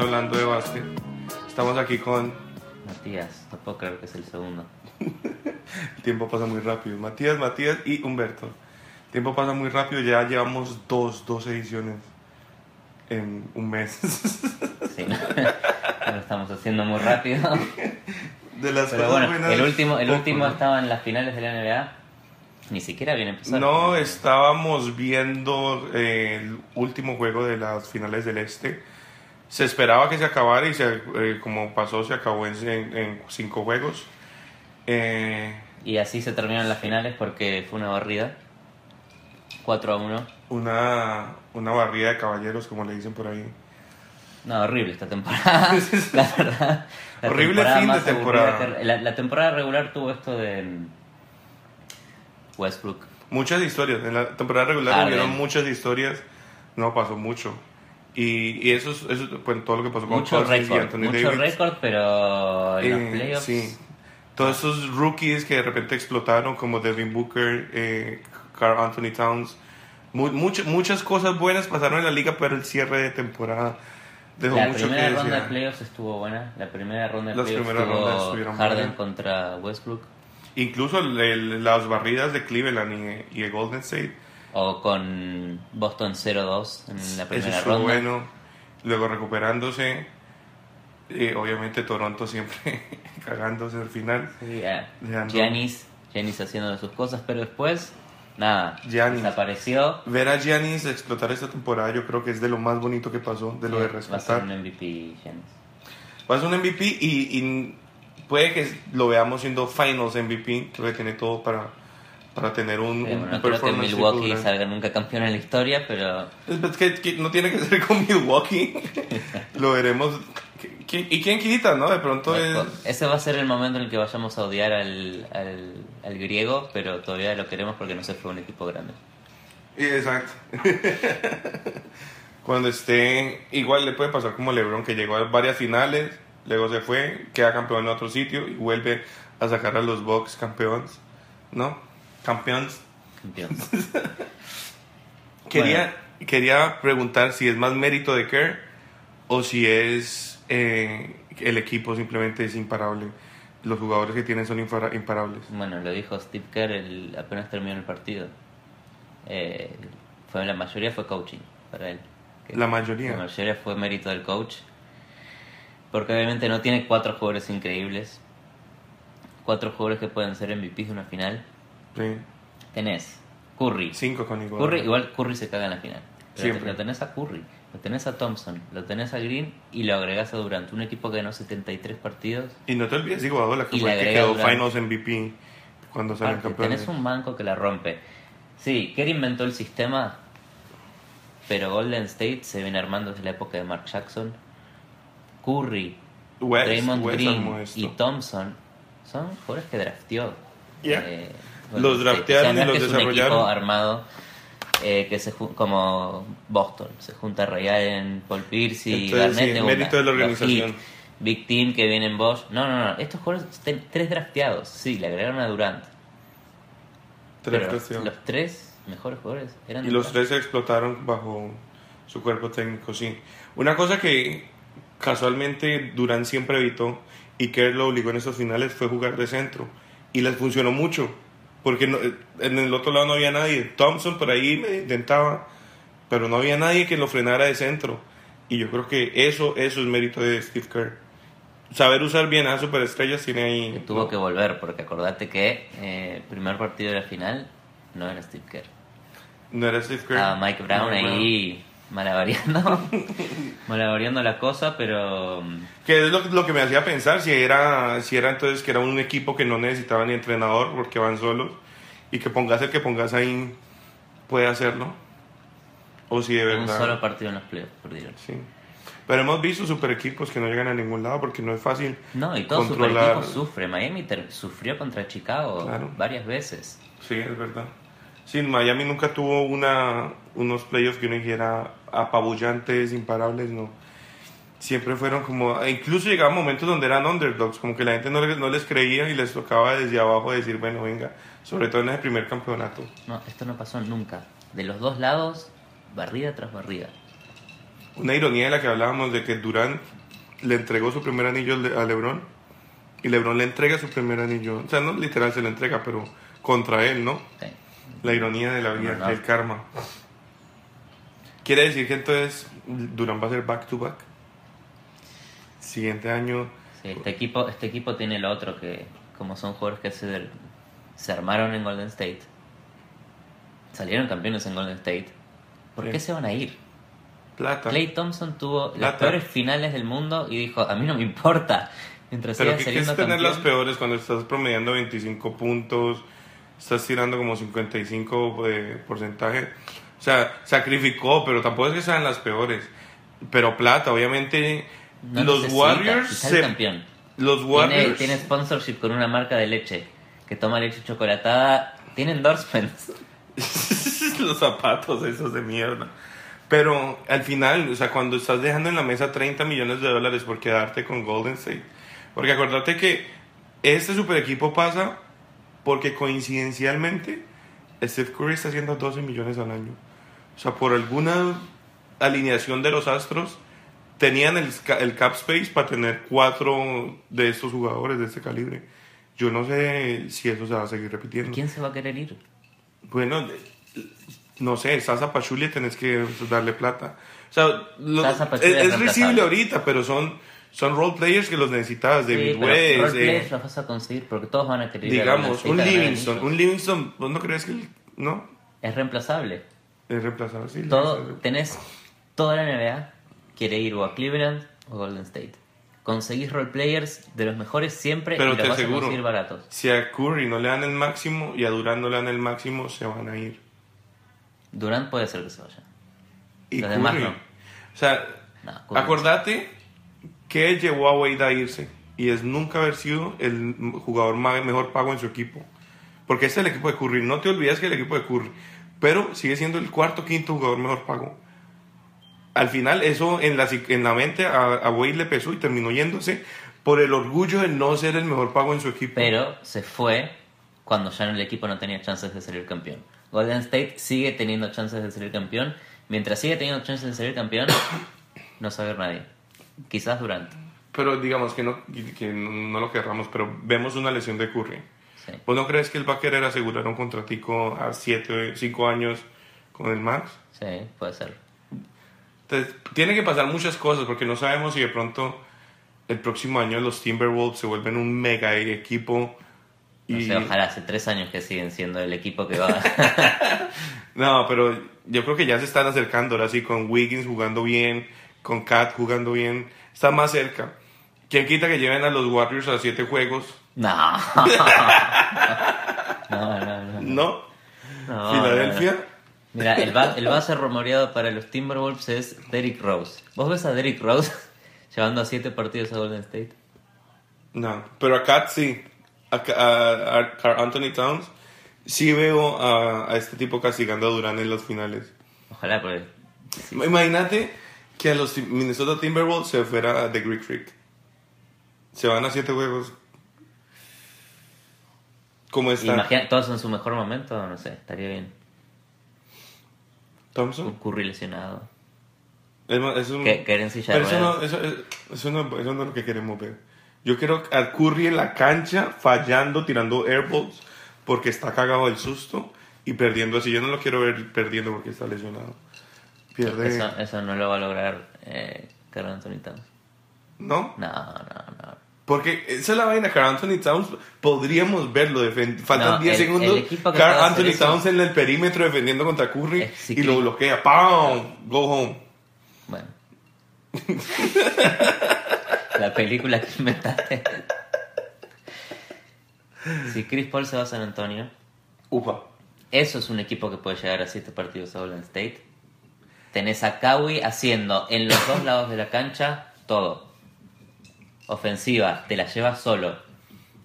hablando de básquet. Estamos aquí con... Matías, no puedo creer que es el segundo. El tiempo pasa muy rápido. Matías, Matías y Humberto. El tiempo pasa muy rápido. Ya llevamos dos, dos ediciones en un mes. Sí, lo estamos haciendo muy rápido. De las Pero cosas bueno, buenas, el último, el poco, último ¿no? estaba en las finales de la NBA. Ni siquiera habían empezado. No, estábamos viendo eh, el último juego de las finales del Este. Se esperaba que se acabara y se, eh, como pasó, se acabó en, en- en cinco juegos. Eh, Y así se terminaron las finales porque fue una barrida. 4 a 1. una, una barrida de caballeros, como le dicen por ahí. No, horrible esta temporada. la verdad. La Horrible temporada fin de temporada. que- la, la temporada regular tuvo esto de mm, Westbrook. Muchas historias. En la temporada regular Harden. hubieron muchas historias. No pasó mucho. Y, y eso es eso, es, pues, todo lo que pasó con Mucho Cousins y récord. Anthony Mucho Davis. récord, pero en los Eh, playoffs. sí. Todos esos rookies que de repente explotaron, como Devin Booker, eh, Carl Anthony Towns. Mu- much- muchas cosas buenas pasaron en la liga, pero el cierre de temporada dejó La mucho que primera ronda de playoffs estuvo buena. La primera ronda de Las playoffs primeras rondas tuvo estuvieron Harden buenas. contra Westbrook. Incluso el- el- las barridas de Cleveland y, y de Golden State. O con Boston 0-2 en la Eso primera estuvo ronda. bueno. Luego recuperándose. Eh, obviamente Toronto siempre cagándose al final. Sí, ah, Dejando- Giannis, Giannis haciendo sus cosas, pero después, nada, Giannis. desapareció. Ver a Giannis explotar esta temporada yo creo que es de lo más bonito que pasó, de lo de Sí, Va a ser rescatar. un MVP Giannis. Va a ser un MVP y, y puede que lo veamos siendo Finals MVP, creo que tiene todo para, para tener un, Sí, un bueno, no creo que Milwaukee salga nunca campeón en la historia, pero es que, que no tiene que ser con Milwaukee, lo veremos. ¿Qui- ¿Y quién quita, no? De pronto es... ese va a ser el momento en el que vayamos a odiar al, al, al griego, pero todavía lo queremos porque no se fue un equipo grande. Exacto. Cuando esté, igual le puede pasar como LeBron, que llegó a varias finales, luego se fue, queda campeón en otro sitio y vuelve a sacar a los Bucks campeones, ¿no? Campeones. Campeón. Quería, quería preguntar si es más mérito de Kerr o si es eh, el equipo simplemente es imparable. Los jugadores que tienen son imparables. Bueno, lo dijo Steve Kerr el- apenas terminó el partido. Eh, fue, la mayoría fue coaching para él. La La mayoría. mayoría fue mérito del coach. Porque obviamente no tiene cuatro jugadores increíbles. Cuatro jugadores que pueden ser MVPs de una final. Sí. Tenés Curry. Cinco con igual. Curry, igual Curry se caga en la final. Pero Siempre. Lo tenés a Curry, lo tenés a Thompson, lo tenés a Green y lo agregás a Durant. Un equipo que ganó 73 partidos. Y no te olvides de Iguodala, que Y fue el que quedó Durant. Finals MVP cuando salen campeones. tenés un banco que la rompe. Sí, Kerr inventó el sistema, pero Golden State se viene armando desde la época de Mark Jackson. Curry, West, West Green y Thompson son jugadores que drafteó. Yeah. eh, Los draftearon no y los un desarrollaron. equipo armado eh, que se como Boston, se junta Ray Allen, Paul Pierce y Entonces, Garnett sí, de mérito una. de la organización. Big Team que viene en Bosch. No, no, no. Estos jugadores, ten- tres drafteados. Sí, le agregaron a Durant. Tres pero los tres mejores jugadores eran Y los Durant. tres se explotaron bajo su cuerpo técnico, sí. Una cosa que casualmente Durán siempre evitó y que lo obligó en estos finales fue jugar de centro. Y les funcionó mucho. Porque no- en el otro lado no había nadie. Thompson por ahí me intentaba, pero no había nadie que lo frenara de centro. Y yo creo que eso, eso es mérito de Steve Kerr. Saber usar bien a superestrellas tiene ahí. Que tuvo que volver, porque acordate que eh, el primer partido de la final no era Steve Kerr. No era Steve Kerr. Estaba Mike Brown ahí malavariando, malavariando la cosa, pero mm, Que es lo, lo que me hacía pensar si era, si era entonces que era un equipo que no necesitaba ni entrenador porque van solos y que pongas el que pongas ahí puede hacerlo. O si de un verdad. solo partido en los playoffs perdieron. Sí. Pero hemos visto super equipos que no llegan a ningún lado porque no es fácil. No, y todo super Controlar- equipo sufre. Miami sufrió contra Chicago Claro. varias veces. Sí, es verdad. Sí, Miami nunca tuvo una, unos playoffs que uno dijera apabullantes, imparables, no. Siempre fueron como, e incluso llegaban momentos donde eran underdogs, como que la gente no les, no les creía y les tocaba desde abajo decir, bueno, venga, sobre todo en ese primer campeonato. No, esto no pasó nunca. De los dos lados, barrida tras barrida. Una ironía de la que hablábamos de que Durant le entregó su primer anillo a LeBron y LeBron le entrega su primer anillo, o sea, no literal se lo entrega, pero contra él, ¿no? Sí. La ironía de la vida, No, no. el karma. Quiere decir que entonces Durant va a ser back to back. Siguiente año. Sí, este equipo, este equipo tiene lo otro que, como son jugadores que se, se armaron en Golden State, salieron campeones en Golden State, ¿por qué se van a ir? Plata. Clay Thompson tuvo las Plata. peores finales del mundo y dijo, a mí no me importa. Mientras Pero siga ¿qué, qué saliendo es tener campeón, las peores cuando estás promediando 25 puntos, estás tirando como 55 de porcentaje? O sea, sacrificó, pero tampoco es que sean las peores. Pero plata, obviamente, no los necesita, Warriors se- campeón. Los Warriors. tiene sponsorship con una marca de leche que toma leche chocolatada. Tiene endorsements. los zapatos esos de mierda. Pero al final, o sea, cuando estás dejando en la mesa 30 millones de dólares por quedarte con Golden State. Porque acuérdate que este super equipo pasa porque coincidencialmente Steph Curry está haciendo 12 millones al año. O sea, por alguna alineación de los Astros, tenían el, el cap space para tener cuatro de estos jugadores de este calibre. Yo no sé si eso se va a seguir repitiendo. ¿Quién se va a querer ir? Bueno, no sé, Sasa Pachulia tenés que darle plata. O sea, lo- es, reemplazable. ahorita, pero son, son role players que los necesitas. Sí, David pero West, roleplayers eh, los vas a conseguir porque todos van a querer a digamos, un a ganar Livingston. Un Livingston, ¿vos no crees que no? Es reemplazable. Es reemplazable, sí. Todo, tenés toda la NBA quiere ir o a Cleveland o a Golden State. Conseguís roleplayers de los mejores siempre Pero y los te vas a aseguro, conseguir baratos. si a Curry no le dan el máximo y a Durant no le dan el máximo, se van a ir. Durant puede ser que se vaya. Y Los demás Curry, no. o sea, No, acordate que llevó a Wade a irse y es nunca haber sido el jugador más, mejor pago en su equipo. Porque es el equipo de Curry. No te olvides que el equipo de Curry. Pero sigue siendo el cuarto quinto jugador mejor pago. Al final, eso en la, en la mente a, a Wade le pesó y terminó yéndose por el orgullo de no ser el mejor pago en su equipo. Pero se fue cuando ya el equipo no tenía chances de salir campeón. Golden State sigue teniendo chances de salir campeón. Mientras sigue teniendo chances de salir campeón, no sabe nadie. Quizás Durant. Pero digamos que no, que no lo querramos, pero vemos una lesión de Curry. Sí. ¿Vos no crees que él va a querer asegurar un contratico a 7, 5 años con el Max? Sí, puede ser. Entonces, tiene que pasar muchas cosas porque no sabemos si de pronto el próximo año los Timberwolves se vuelven un mega equipo. No Y... sé, ojalá hace tres años que siguen siendo el equipo que va. No, pero yo creo que ya se están acercando ahora sí con Wiggins jugando bien, con Kat jugando bien. Está más cerca. ¿Quién quita que lleven a los Warriors a 7 juegos? no. no, no, no. ¿No? No, ¿Filadelfia? no. Mira, el, el base rumoreado para los Timberwolves es Derrick Rose. ¿Vos ves a Derrick Rose llevando a siete partidos a Golden State? No, pero a Kat sí. A, a- Anthony Towns sí veo a, a este tipo castigando a Durán en los finales. Ojalá, porque Imagínate que a los Minnesota Timberwolves se fuera a The Greek Freak. Se van a siete juegos. ¿Cómo está? imagina, todos en su mejor momento, no sé, estaría bien. Thompson. Curry lesionado. Es, es un- Que- que pero eso no, ruedas. eso, eso no, eso no es lo que queremos ver. Yo quiero a Curry en la cancha fallando, tirando airballs porque está cagado del susto y perdiendo así. Yo no lo quiero ver perdiendo porque está lesionado. Pierde. Eso, eso no lo va a lograr eh, Karl Anthony Towns. ¿No? No, no, no. Porque esa es la vaina, Carl Anthony Towns, podríamos verlo, faltan No, 10 el- segundos, el Carl Anthony Towns en el perímetro defendiendo contra Curry y lo bloquea, ¡pam! Go home. Bueno. La película que inventaste. Si Chris Paul se va a San Antonio, Ufa. eso es un equipo que puede llegar a siete partidos a Golden State. Tenés a Kawhi haciendo en los dos lados de la cancha todo. Ofensiva, te la lleva solo.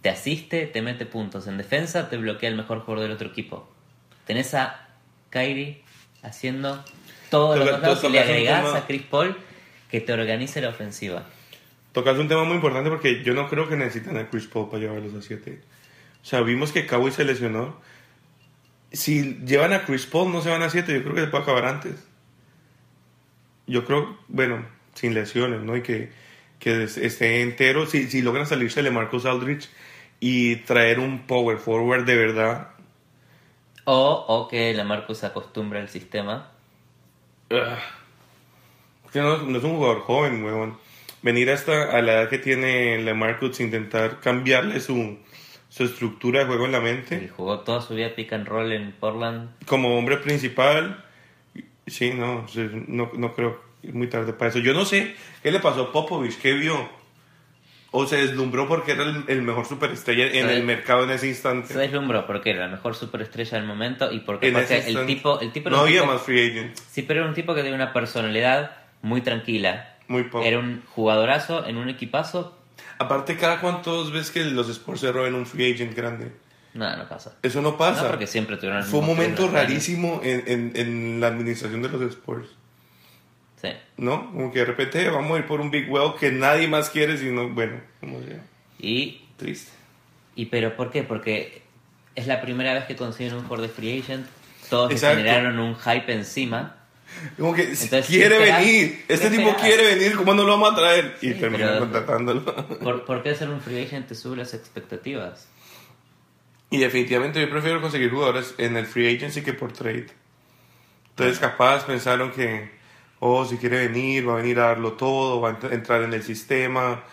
Te asiste, te mete puntos. En defensa, te bloquea el mejor jugador del otro equipo. tenés a Kyrie haciendo todo lo y le agregás tema- a Chris Paul que te organice la ofensiva. Tocas un tema muy importante porque yo no creo que necesitan a Chris Paul para llevarlos a 7. O sea, vimos que Kawhi se lesionó. Si llevan a Chris Paul no se van a 7, yo creo que se puede acabar antes. Yo creo, bueno, sin lesiones, ¿no? Y que, que es- esté entero. Si, si logran salirse de Marcus Aldrich y traer un power forward de verdad. O, o que la Marcus se acostumbre al sistema. ah, que no, no es un jugador joven, weón. Venir hasta a la edad que tiene Lamarcus intentar cambiarle su, su estructura de juego en la Y mente. jugó toda su vida pick and roll en Portland. Como hombre principal, sí, no, no, no creo es muy tarde para eso. Yo no sé qué le pasó a Popovich, qué vio. O se deslumbró porque era el, el mejor superestrella en el mercado en ese Se instante. deslumbró porque era la mejor superestrella del momento y porque, porque el tipo, el tipo era no había tipo- más free agent. Sí, pero era un tipo que tenía una personalidad muy tranquila. Muy poco. Era un jugadorazo en un equipazo. Aparte, cada cuantos ves que los Spurs se roben un free agent grande. Nada, no pasa. Eso no pasa. No, porque siempre tuvieron Fue un momento ¿no? rarísimo en, en, en la administración de los Spurs. Sí. ¿No? Como que de repente vamos a ir por un Big Well que nadie más quiere, sino, bueno, como sea. Y, Triste. y pero ¿por qué? Porque es la primera vez que consiguen un de free agent. Todos generaron un hype encima. Como que Entonces, quiere venir. Este ¿Qué tipo quiere venir, ¿cómo no lo vamos a traer? y terminan contratándolo. ¿Por, por qué ser un free agent te sube las expectativas? y definitivamente yo prefiero conseguir jugadores en el free agency que por trade. Entonces, capaz pensaron que, oh, si quiere venir, va a venir a darlo todo, va a ent- entrar en el sistema.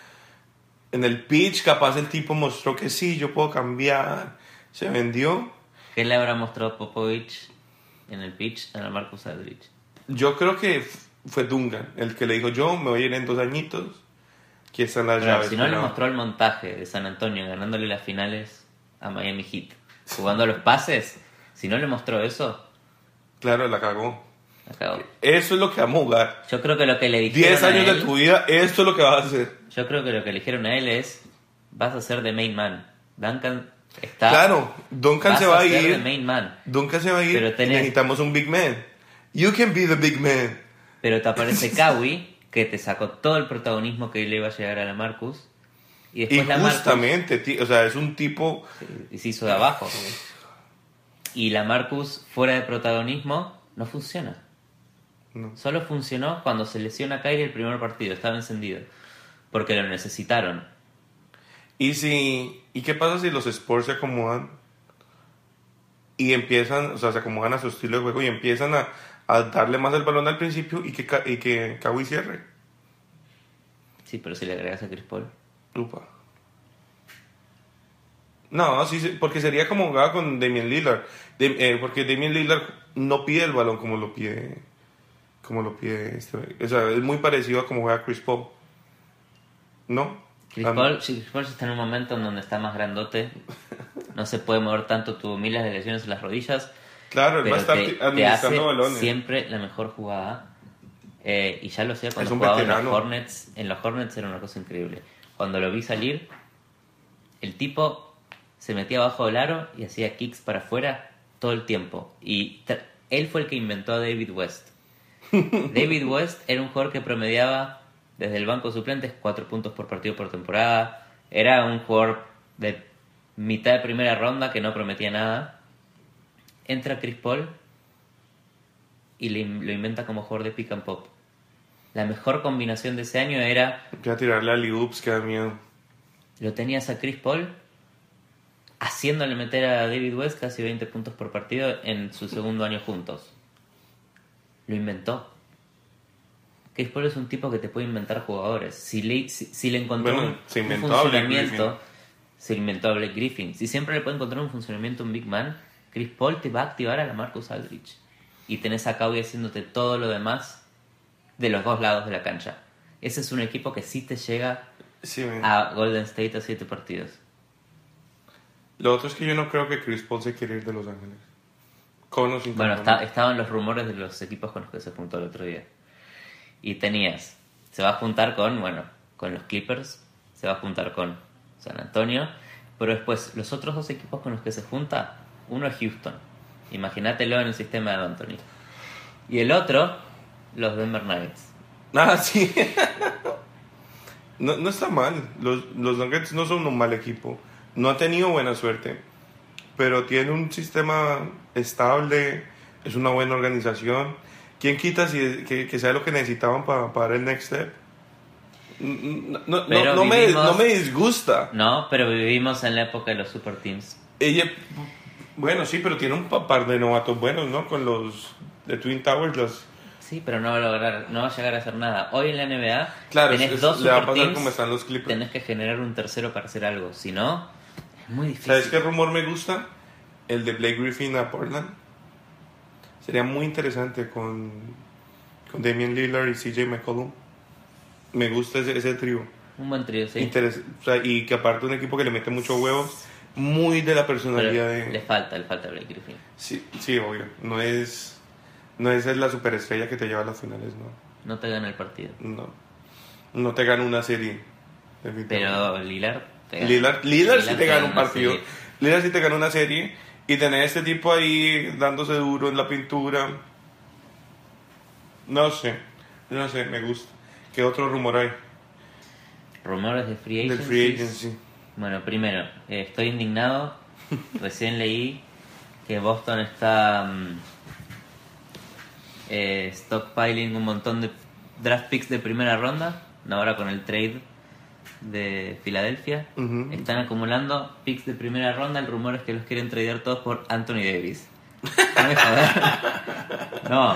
En el pitch, capaz el tipo mostró que sí, yo puedo cambiar. Se vendió. ¿Qué le habrá mostrado Popovich en el pitch a Marcus Aldrich? Yo creo que fue Dungan el que le dijo, yo me voy a ir en dos añitos. Aquí están las Pero llaves. si no le mostró el montaje de San Antonio ganándole las finales a Miami Heat, jugando los pases, si no le mostró eso, Claro, la cagó. Eso es lo que vamos a jugar. Yo creo que lo que le dijeron 10 a años de él- tu vida, esto es lo que vas a hacer. Yo creo que lo que le dijeron a él es, vas a ser de main man. Duncan está... Claro, Duncan se va a ser de ir. main man. Duncan se va a ir. Pero tenés- Necesitamos un big man. You can be the big man. Pero te aparece Kawhi, que te sacó todo el protagonismo que le iba a llegar a la Marcus. Y Y la Marcus justamente, ti- o sea, es un tipo. y se hizo de abajo. Y la Marcus fuera de protagonismo no funciona. No. Solo funcionó cuando se lesiona a Kyrie el primer partido, estaba encendido. Porque lo necesitaron. Y si. ¿Y qué pasa si los Spurs se acomodan? Y empiezan, o sea, se acomodan a su estilo de juego y empiezan a, a darle más el balón al principio y que, y que Kawhi cierre. Sí, pero si le agregas a Chris Paul. Upa. No, sí, sí, porque sería como jugaba con Damian Lillard. De- eh, porque Damian Lillard no pide el balón como lo pide. Como lo pide este. O sea, es muy parecido a como juega Chris Paul. ¿No? Chris Ah, Paul, sí, Chris Paul está en un momento en donde está más grandote. No se puede mover tanto, tuvo miles de lesiones en las rodillas. Claro, él va a estar te, ti- te administrando hace balones. siempre la mejor jugada. Eh, y ya lo sé, cuando jugaba en los veterano. Hornets, en los Hornets era una cosa increíble. Cuando lo vi salir, el tipo se metía abajo del aro y hacía kicks para afuera todo el tiempo. Y él fue el que inventó a David West. David West era un jugador que promediaba desde el banco de suplentes 4 puntos por partido por temporada. Era un jugador de mitad de primera ronda que no prometía nada. Entra Chris Paul y le- lo inventa como jugador de pick and pop. La mejor combinación de ese año era Que a tirarle a Liups, que da miedo. lo tenías a Chris Paul haciéndole meter a David West casi 20 puntos por partido en su segundo año juntos. Lo inventó. Chris Paul es un tipo que te puede inventar jugadores. Si le, si, si le encontró Bueno, un, se inventó funcionamiento, se inventó a Blake Griffin. Si siempre le puede encontrar un funcionamiento a un Big Man, Chris Paul te va a activar a la Marcus Aldrich. Y tenés a Kawhi haciéndote todo lo demás de los dos lados de la cancha. Ese es un equipo que sí te llega Sí, a Golden State a siete partidos. Lo otro es que yo no creo que Chris Paul se quiere ir de Los Ángeles. Con o sin Bueno, está- estaban los rumores de los equipos con los que se juntó el otro día. Y tenías, se va a juntar con, bueno, con los Clippers, se va a juntar con San Antonio, pero después los otros dos equipos con los que se junta, uno es Houston. Imagínatelo en el sistema de Anthony. Y el otro, los Denver Nuggets. Ah, sí. no, no está mal. Los, los Nuggets no son un mal equipo. No ha tenido buena suerte. Pero tiene un sistema estable. Es una buena organización. ¿Quién quita si, que, que sea lo que necesitaban para, para el next step? No, no, no, no me, vivimos- no me disgusta. No, pero vivimos en la época de los super teams. Ella, bueno, sí, pero tiene un pa- par de novatos buenos, ¿no? Con los de Twin Towers, los... Sí, pero no va a lograr, no va a llegar a hacer nada. Hoy en la NBA Claro, tenés es- dos le va a super pasar teams, como están los Clippers. tenés que generar un tercero para hacer algo. Si no, muy difícil. ¿Sabes qué rumor me gusta? El de Blake Griffin a Portland. Sería muy interesante con, con Damian Lillard y CJ McCollum. Me gusta ese, ese trío. Un buen trío, sí. Interes- o sea, y que aparte un equipo que le mete mucho huevo, muy de la Pero personalidad le de... falta, le falta Blake Griffin. Sí, sí, obvio. No es, no es la superestrella que te lleva a las finales, no. No te gana el partido. No, no te gana una serie. Pero Lillard. Lillard, Lillard sí te gana un partido. Lillard sí te gana una serie. Y tener a este tipo ahí dándose duro en la pintura. No sé. No sé, me gusta. ¿Qué otro rumor hay? Rumores de free Del agency. free agency. Bueno, primero, eh, estoy indignado. Recién leí que Boston está mm, eh, stockpiling un montón de draft picks de primera ronda. Ahora con el trade de Filadelfia. Están acumulando picks de primera ronda. El rumor es que los quieren tradear todos por Anthony Davis. No me jodas. No,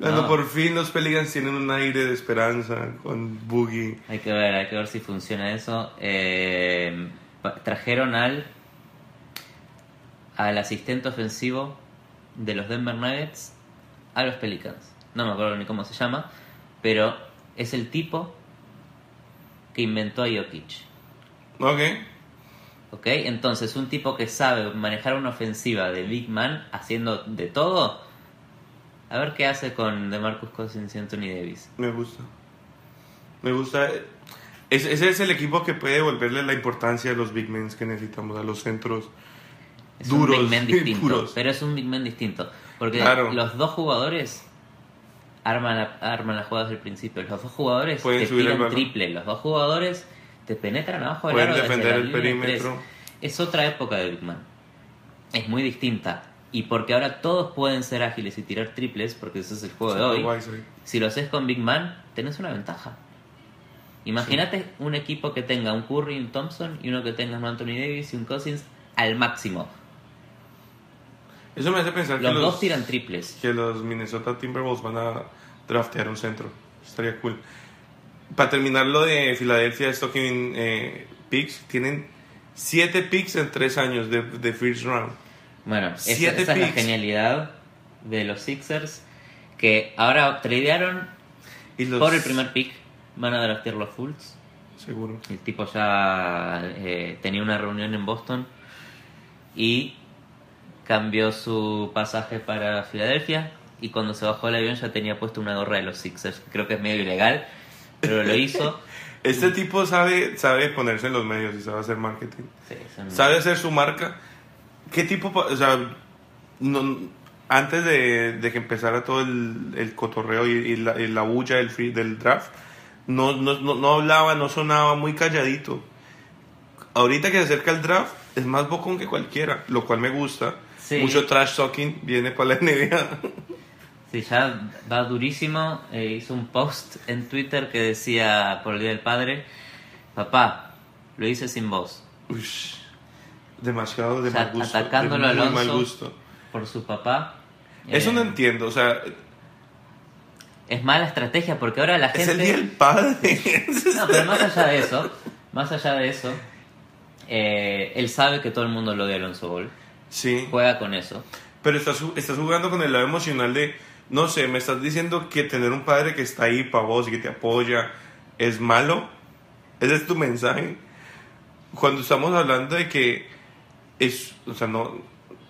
Cuando No. por fin los Pelicans tienen un aire de esperanza con Boogie. Hay que ver, hay que ver si funciona eso. Eh, trajeron al al asistente ofensivo de los Denver Nuggets a los Pelicans. No me acuerdo ni cómo se llama, pero es el tipo que inventó a Jokic. Ok. ¿Ok? Entonces, un tipo que sabe manejar una ofensiva de Big Man haciendo de todo. A ver qué hace con DeMarcus Cousins y Anthony Davis. Me gusta. Me gusta. Ese, ese es el equipo que puede devolverle la importancia a los big men que necesitamos, a los centros. Es Duros, un big man distinto, pero es un big man distinto. Porque Claro. los dos jugadores arman, la- arman las jugadas del principio. Los dos jugadores Pueden te subir el tiran triple. Los dos jugadores te penetran abajo del Pueden aro desde defender la el perímetro. Es otra época de big man. Es muy distinta. Y porque ahora todos pueden ser ágiles y tirar triples, porque ese es el juego de hoy. Guay. Si lo haces con Big Man, tenés una ventaja. Imagínate un equipo que tenga un Curry, un Thompson y uno que tenga un Anthony Davis y un Cousins al máximo. Eso me hace pensar que Los los, dos tiran triples. que los Minnesota Timberwolves van a draftear un centro. Estaría cool. Para terminar lo de Filadelfia, Stocking eh, picks, tienen 7 picks en 3 años de, de first round. Bueno, esa, esa es la genialidad de los Sixers que ahora tradearon Y los, por el primer pick. Van a draftear los Fulls. Seguro. El tipo ya eh, tenía una reunión en Boston y cambió su pasaje para Filadelfia y cuando se bajó del avión ya tenía puesto una gorra de los Sixers. Creo que es medio ilegal, pero lo hizo. Este tipo sabe, sabe ponerse en los medios y sabe hacer marketing. Sí, son- Sabe hacer su marca. ¿Qué tipo? O sea, no- antes de, de que empezara todo el, el cotorreo y, y la, y la bulla del, free- del draft, no, no, no, no hablaba, no sonaba, muy calladito. Ahorita que se acerca el draft, es más bocón que cualquiera, lo cual me gusta. Sí. Mucho trash talking viene para la NBA. Sí, ya va durísimo. Eh, hizo un post en Twitter que decía por el Día del Padre, papá, lo hice sin vos. Ush, demasiado de O sea, mal gusto. atacándolo de a muy mal Alonso. gusto. Por su papá. Eso Eh, no entiendo, o sea, Es mala estrategia porque ahora la gente... es el día del padre. No, pero más allá de eso, más allá de eso, eh, él sabe que todo el mundo lo odia a Alonso Ball. Sí. Juega con eso. Pero estás, estás jugando con el lado emocional de, no sé, me estás diciendo que tener un padre que está ahí para vos y que te apoya es malo. Ese es tu mensaje. Cuando estamos hablando de que es, o sea, no,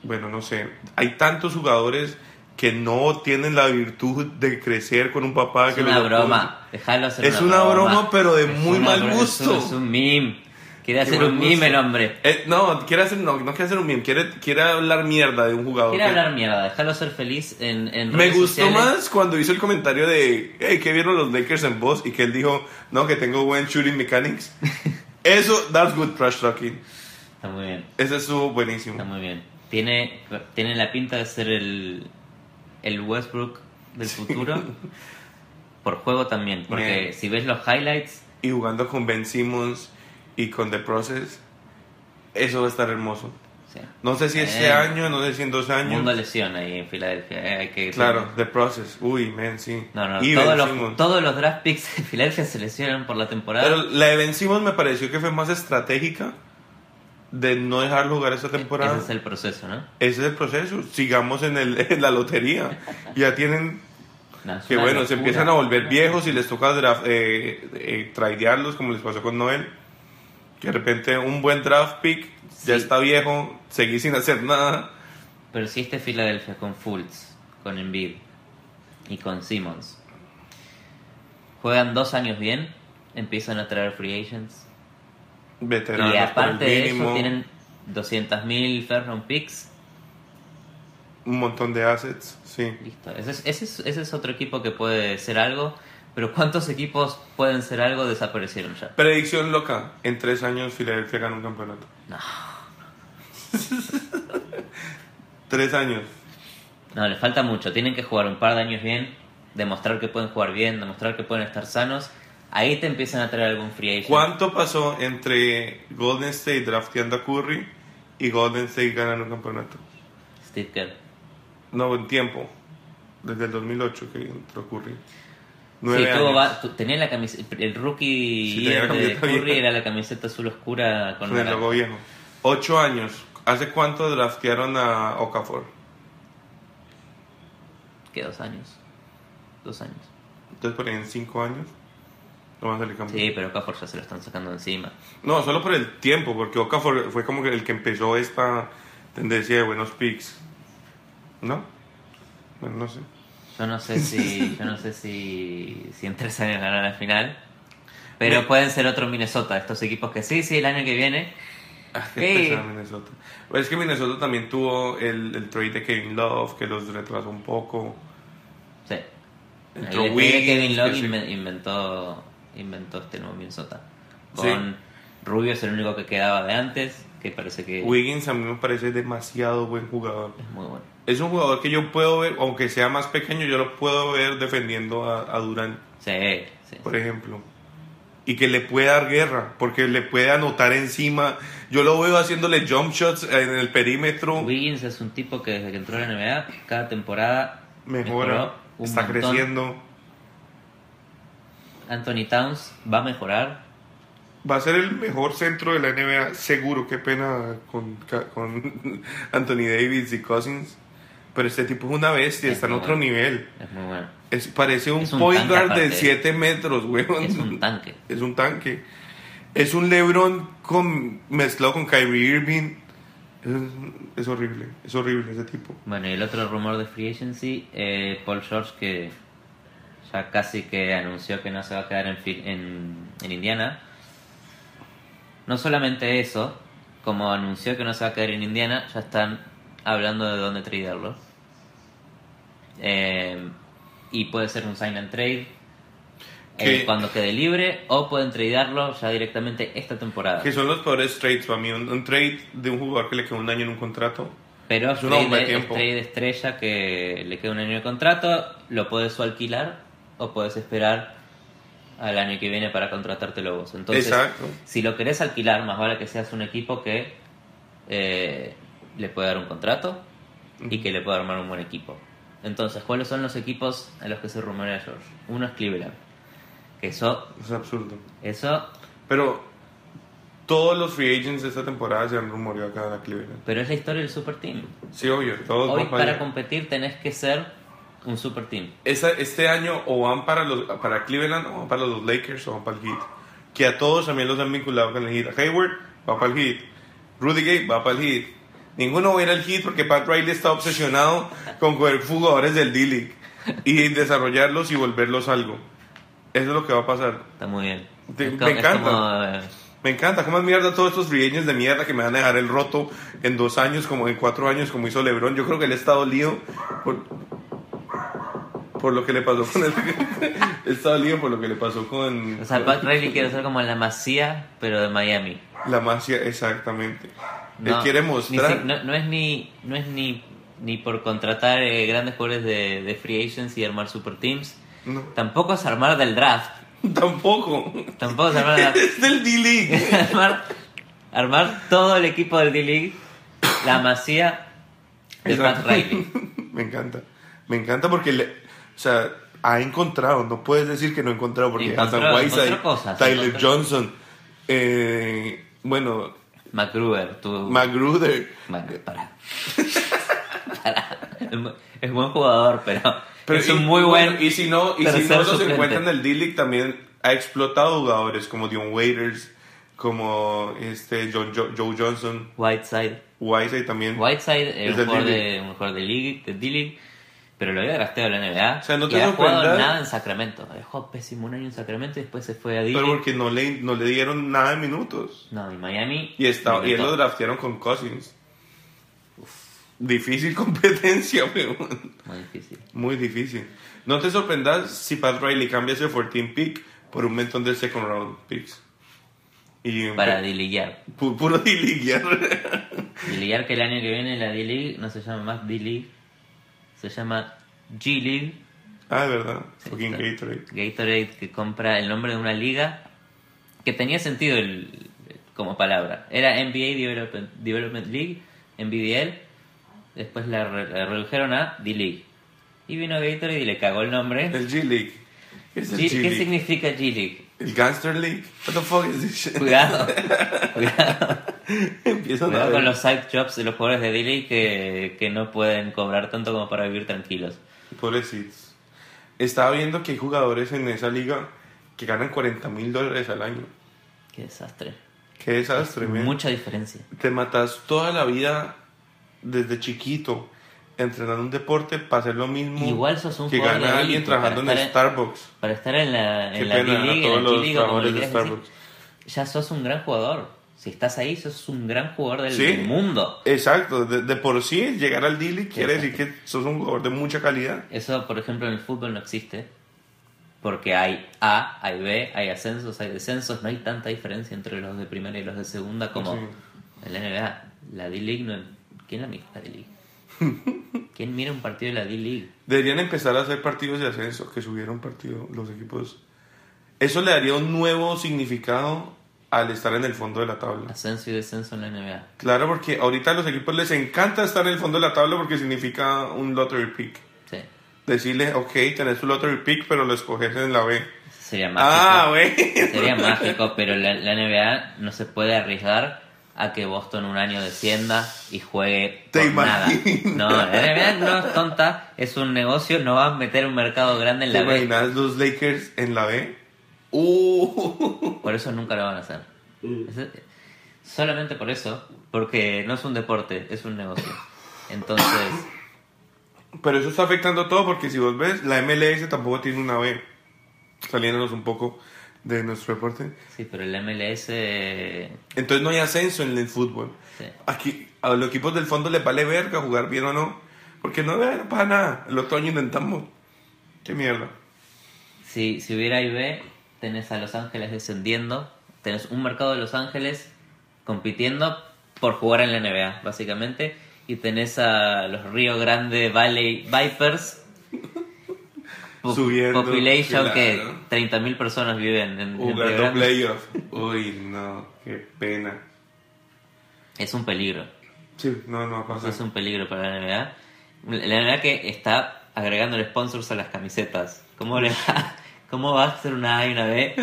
bueno, no sé, hay tantos jugadores que no tienen la virtud de crecer con un papá Es que una los broma. Déjalo Es una broma, pero de Es muy una mal broma, gusto. Es un, es un meme. Quiere hacer un meme el hombre. Eh, no, quiere hacer, no, no quiere hacer un meme, quiere, quiere hablar mierda de un jugador. Quiere que- hablar mierda, déjalo ser feliz en, en Me redes gustó sociales. más cuando hizo el comentario de, hey, ¿qué vieron los Lakers en voz? Y que él dijo, no, que tengo buen shooting mechanics. Eso, that's good trash talking. Está muy bien, Ese estuvo buenísimo. está muy bien. Tiene, tiene la pinta de ser el, el Westbrook del futuro. Por juego también, porque Bien. si ves los highlights, Y jugando con Ben Simmons y con The Process, eso va a estar hermoso. sí. No sé si este Eh. año, no sé si en dos años. mundo lesión ahí en Filadelfia. eh, hay que Claro, The Process. Uy, man, sí. No, no, y todos los, todos los draft picks de Filadelfia se lesionan por la temporada. Pero la de Ben Simmons me pareció que fue más estratégica de no dejarlo jugar esta temporada. Ese es el proceso, ¿no? Ese es el proceso. Sigamos en, el, en la lotería. Ya tienen que, bueno, se locura. empiezan a volver viejos y les toca eh, eh, tradearlos, como les pasó con Noel. Que de repente un buen draft pick ya Sí. está viejo, seguí sin hacer nada. Pero si este Filadelfia con Fultz, con Embiid y con Simmons juegan dos años bien, empiezan a traer free agents. Veteranos y aparte de eso tienen 200.000 first round picks. un montón de assets, sí. Listo. Ese es, ese, es, ese es otro equipo que puede ser algo. Pero ¿cuántos equipos pueden ser algo desaparecieron ya? Predicción loca, en tres años Filadelfia gana un campeonato. No. Tres años. No, les falta mucho. Tienen que jugar un par de años bien, demostrar que pueden jugar bien, demostrar que pueden estar sanos. Ahí te empiezan a traer algún free agent. ¿Cuánto pasó entre Golden State drafteando a Curry y Golden State ganando un campeonato? Steve Kerr. No, en tiempo. Desde el 2008 que entró Curry. Sí, Nueve tuvo años. va- tu- tenía la camiseta. El rookie Sí, la de Curry era la camiseta azul oscura con Con el logo viejo. Ocho años. ¿Hace cuánto draftearon a Okafor? ¿Qué? ¿Dos años? Dos años. Entonces, por ahí en cinco años. No va a salir campeón. Sí, pero Okafor ya se lo están sacando encima. No, solo por el tiempo, porque Okafor fue como el que empezó esta tendencia de buenos picks. ¿No? Bueno, no sé. Yo no sé si, yo no sé si, si en tres años ganan la final. Pero pueden ser otro Minnesota, estos equipos que sí, sí, el año que viene. Ah, Minnesota. Pero es que Minnesota también tuvo el, el trade de Kevin Love, que los retrasó un poco. Sí. Entró Ahí le- Wiggins, Kevin Love inven- inventó, inventó este nuevo Minnesota. Sí. Con Rubio es el único que quedaba de antes, que parece que Wiggins a mí me parece demasiado buen jugador. es muy bueno. Es un jugador que yo puedo ver, aunque sea más pequeño, yo lo puedo ver defendiendo a, a Durant, Sí, sí. por ejemplo. Y que le puede dar guerra, porque le puede anotar encima. Yo lo veo haciéndole jump shots en el perímetro. Wiggins es un tipo que desde que entró a la NBA, cada temporada Mejora, está montón. creciendo. Anthony Towns va a mejorar. Va a ser el mejor centro de la NBA, seguro. Qué pena con, con Anthony Davis y Cousins. Pero este tipo es una bestia, Es está en otro bueno. nivel. Es muy bueno. Es, parece un, Es un point tanque guard de aparte. 7 metros, weón. Es un tanque. Es un tanque. Es un LeBron con, mezclado con Kyrie Irving. Es, horrible, es horrible ese tipo. Bueno, y el otro rumor de Free Agency, eh, Paul George, que ya casi que anunció que no se va a quedar en, en, en Indiana. No solamente eso, como anunció que no se va a quedar en Indiana, ya están hablando de dónde tradearlo. Eh, y puede ser un sign and trade eh, cuando quede libre, o pueden tradearlo ya directamente esta temporada. Que son los peores trades para mí. Un, un trade de un jugador que le queda un año en un contrato. Pero Es trade, es tiempo. trade estrella que le queda un año de contrato, lo puedes o alquilar o puedes esperar al año que viene para contratártelo vos. Entonces, Exacto. si lo querés alquilar, más vale que seas un equipo que eh, le puede dar un contrato y que le pueda armar un buen equipo. Entonces, ¿cuáles son los equipos a los que se rumorea George? Uno es Cleveland. Que eso, Es absurdo. eso, Pero todos los free agents de esta temporada se han rumoreado acá en la Cleveland. pero es la historia del super team. Sí, obvio. Todos Hoy para para allá. competir tenés que ser un super team. Este año o van para los para Cleveland o van para los Lakers o van para el Heat. Que a todos también los han vinculado con el Heat. Hayward va para el Heat. Rudy Gay va para el Heat. Ninguno va a ir al Heat porque Pat Riley está obsesionado con coger jugadores del D-League y desarrollarlos y volverlos algo. Eso es lo que va a pasar. Está muy bien. Te- me encanta. como, eh, Me encanta. ¿Cómo es mierda todos estos free de mierda que me van a dejar el roto en dos años, como en cuatro años, como hizo LeBron? Yo creo que él está dolido por, por lo que le pasó con el. está dolido por lo que le pasó con. O sea, Pat Riley quiere ser como la masía, pero de Miami. La magia, exactamente. No, él quiere mostrar. si- no, no es ni no es ni, ni por contratar eh, grandes jugadores de, de free agents y armar super teams. No, Tampoco es armar del draft. tampoco. Tampoco es armar, del draft. es del D-League. armar, armar todo el equipo del D-League. La masía de Pat. Riley. Me encanta. Me encanta porque, le, o sea, ha encontrado. No puedes decir que no ha encontrado porque Hassan Whiteside, Tyler encontró- Johnson, eh, bueno, McGruber, tu... Magruder. Bueno, para. Para. Es bu- Es buen jugador, pero, es y- un muy bueno, buen. Y si no, y si no los suplente. encuentra en el D-League, también ha explotado jugadores como Dion Waiters, como este John, Jo- Joe Johnson, Whiteside. Whiteside también. Whiteside Es es un jugador de, un jugador de D-League, pero lo había drafteado en la NBA. O sea, no y te había jugado nada en Sacramento. Había jugado pésimo un año en Sacramento y después se fue a Pero D-League. porque no le, no le dieron nada de minutos. No, y Miami. Y, está, y él lo draftearon con Cousins. Difícil competencia, weón. Muy difícil. Muy difícil. No te sorprendas si Pat Riley cambia ese 14 pick por un montón de second round picks. Y Para D-Leaguear. pu- puro D-League. D-Leaguear que el año que viene la D-League no se llama más D-League, se llama G-League. ah, de verdad. Sí, Fucking. Gatorade. Gatorade que compra el nombre de una liga que tenía sentido el- como palabra. Era NBA Development, Development League, NBDL. Después la, re- la redujeron a D-League. Y vino Gatorade y le cagó el nombre. El G-League. ¿Qué es el G- ¿Qué significa G-League? ¿El Gangster League? What the fuck is this shit? Cuidado. Cuidado. Empiezan a Cuidado ver. con los side jobs de los jugadores de D-League que, que no pueden cobrar tanto como para vivir tranquilos. Pobrecitos. Estaba viendo que hay jugadores en esa liga que ganan 40 mil dólares al año. Qué desastre. Qué desastre, man. Mucha diferencia. Te matas toda la vida desde chiquito entrenando un deporte para hacer lo mismo Igual sos un que gana alguien trabajando en en- Starbucks. Para estar en la, en la a D-League, ya sos un gran jugador. Si estás ahí, sos un gran jugador del, Sí. mundo. Exacto, de, de por sí llegar al D-League quiere decir que sos un jugador de mucha calidad. Eso, por ejemplo, en el fútbol no existe. Porque hay A, hay B, hay ascensos, hay descensos. No hay tanta diferencia entre los de primera y los de segunda como Sí. en la NBA. La D-League no... ¿Quién la mira la D-League? ¿Quién mira un partido de la D-League? Deberían empezar a hacer partidos de ascenso, que subieran partido los equipos. Eso le daría un nuevo significado al estar en el fondo de la tabla. Ascenso y descenso en la NBA. Claro, porque ahorita a los equipos les encanta estar en el fondo de la tabla porque significa un lottery pick. Sí. Decirle, ok, tenés tu lottery pick, pero lo escoges en la B. Sería mágico. Ah, güey. Sería mágico, pero la, la NBA no se puede arriesgar a que Boston un año descienda y juegue Te por nada. No, la NBA no es tonta, es un negocio, no va a meter un mercado grande en ¿Te la B. imaginas los Lakers en la B? Uh. Por eso nunca lo van a hacer. Mm. Es- solamente por eso, porque no es un deporte, es un negocio. Entonces, Pero eso está afectando todo porque si vos ves, la MLS tampoco tiene una B. Saliéndonos un poco de nuestro deporte. sí, pero el MLS... Entonces no hay ascenso en el fútbol. sí. Aquí a los equipos del fondo les vale verga jugar bien o no. Porque no, no pasa nada. El otro año intentamos. Qué mierda. Si, si hubiera IB, tenés a Los Ángeles descendiendo, tenés un mercado de Los Ángeles compitiendo por jugar en la NBA, básicamente, y tenés a los Río Grande Valley Vipers. Subiendo, Population claro. que 30.000 personas viven en, Jugando Grande. playoff. Uy, no, qué pena. Es un peligro. Sí, no, no va a Es un peligro para la NBA. La NBA que está agregando sponsors a las camisetas. ¿Cómo, le va, cómo va a ser una A y una B?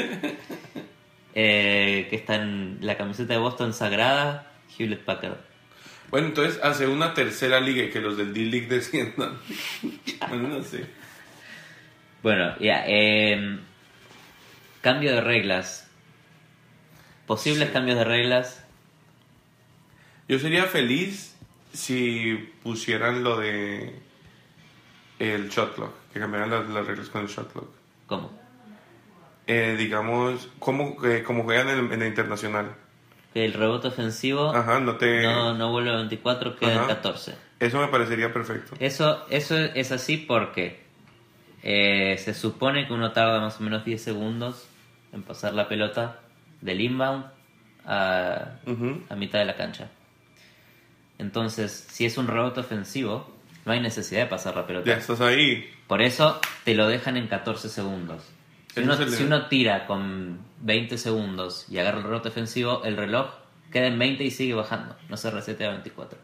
Eh, que está en la camiseta de Boston sagrada, Hewlett Packard. Bueno, entonces hace una tercera liga y que los del D-League desciendan. bueno, no sé. Bueno, ya. eh, cambio de reglas. Posibles Sí. cambios de reglas. Yo sería feliz si pusieran lo de el shot clock, que cambiaran las, las reglas con el shot clock. ¿Cómo? Eh, digamos, cómo, eh, cómo juegan en, en el internacional. Que el rebote ofensivo Ajá, no te... no, no vuelve a 24, queda en Ajá. 14. Eso me parecería perfecto. Eso, eso es así porque eh, se supone que uno tarda más o menos 10 segundos en pasar la pelota del inbound a, a mitad de la cancha. Entonces, si es un rebote ofensivo, no hay necesidad de pasar la pelota. Ya estás ahí. Por eso te lo dejan en 14 segundos. Si uno, si tira con 20 segundos y agarra el rebote ofensivo, el reloj queda en 20 y sigue bajando. No se resetea a 24.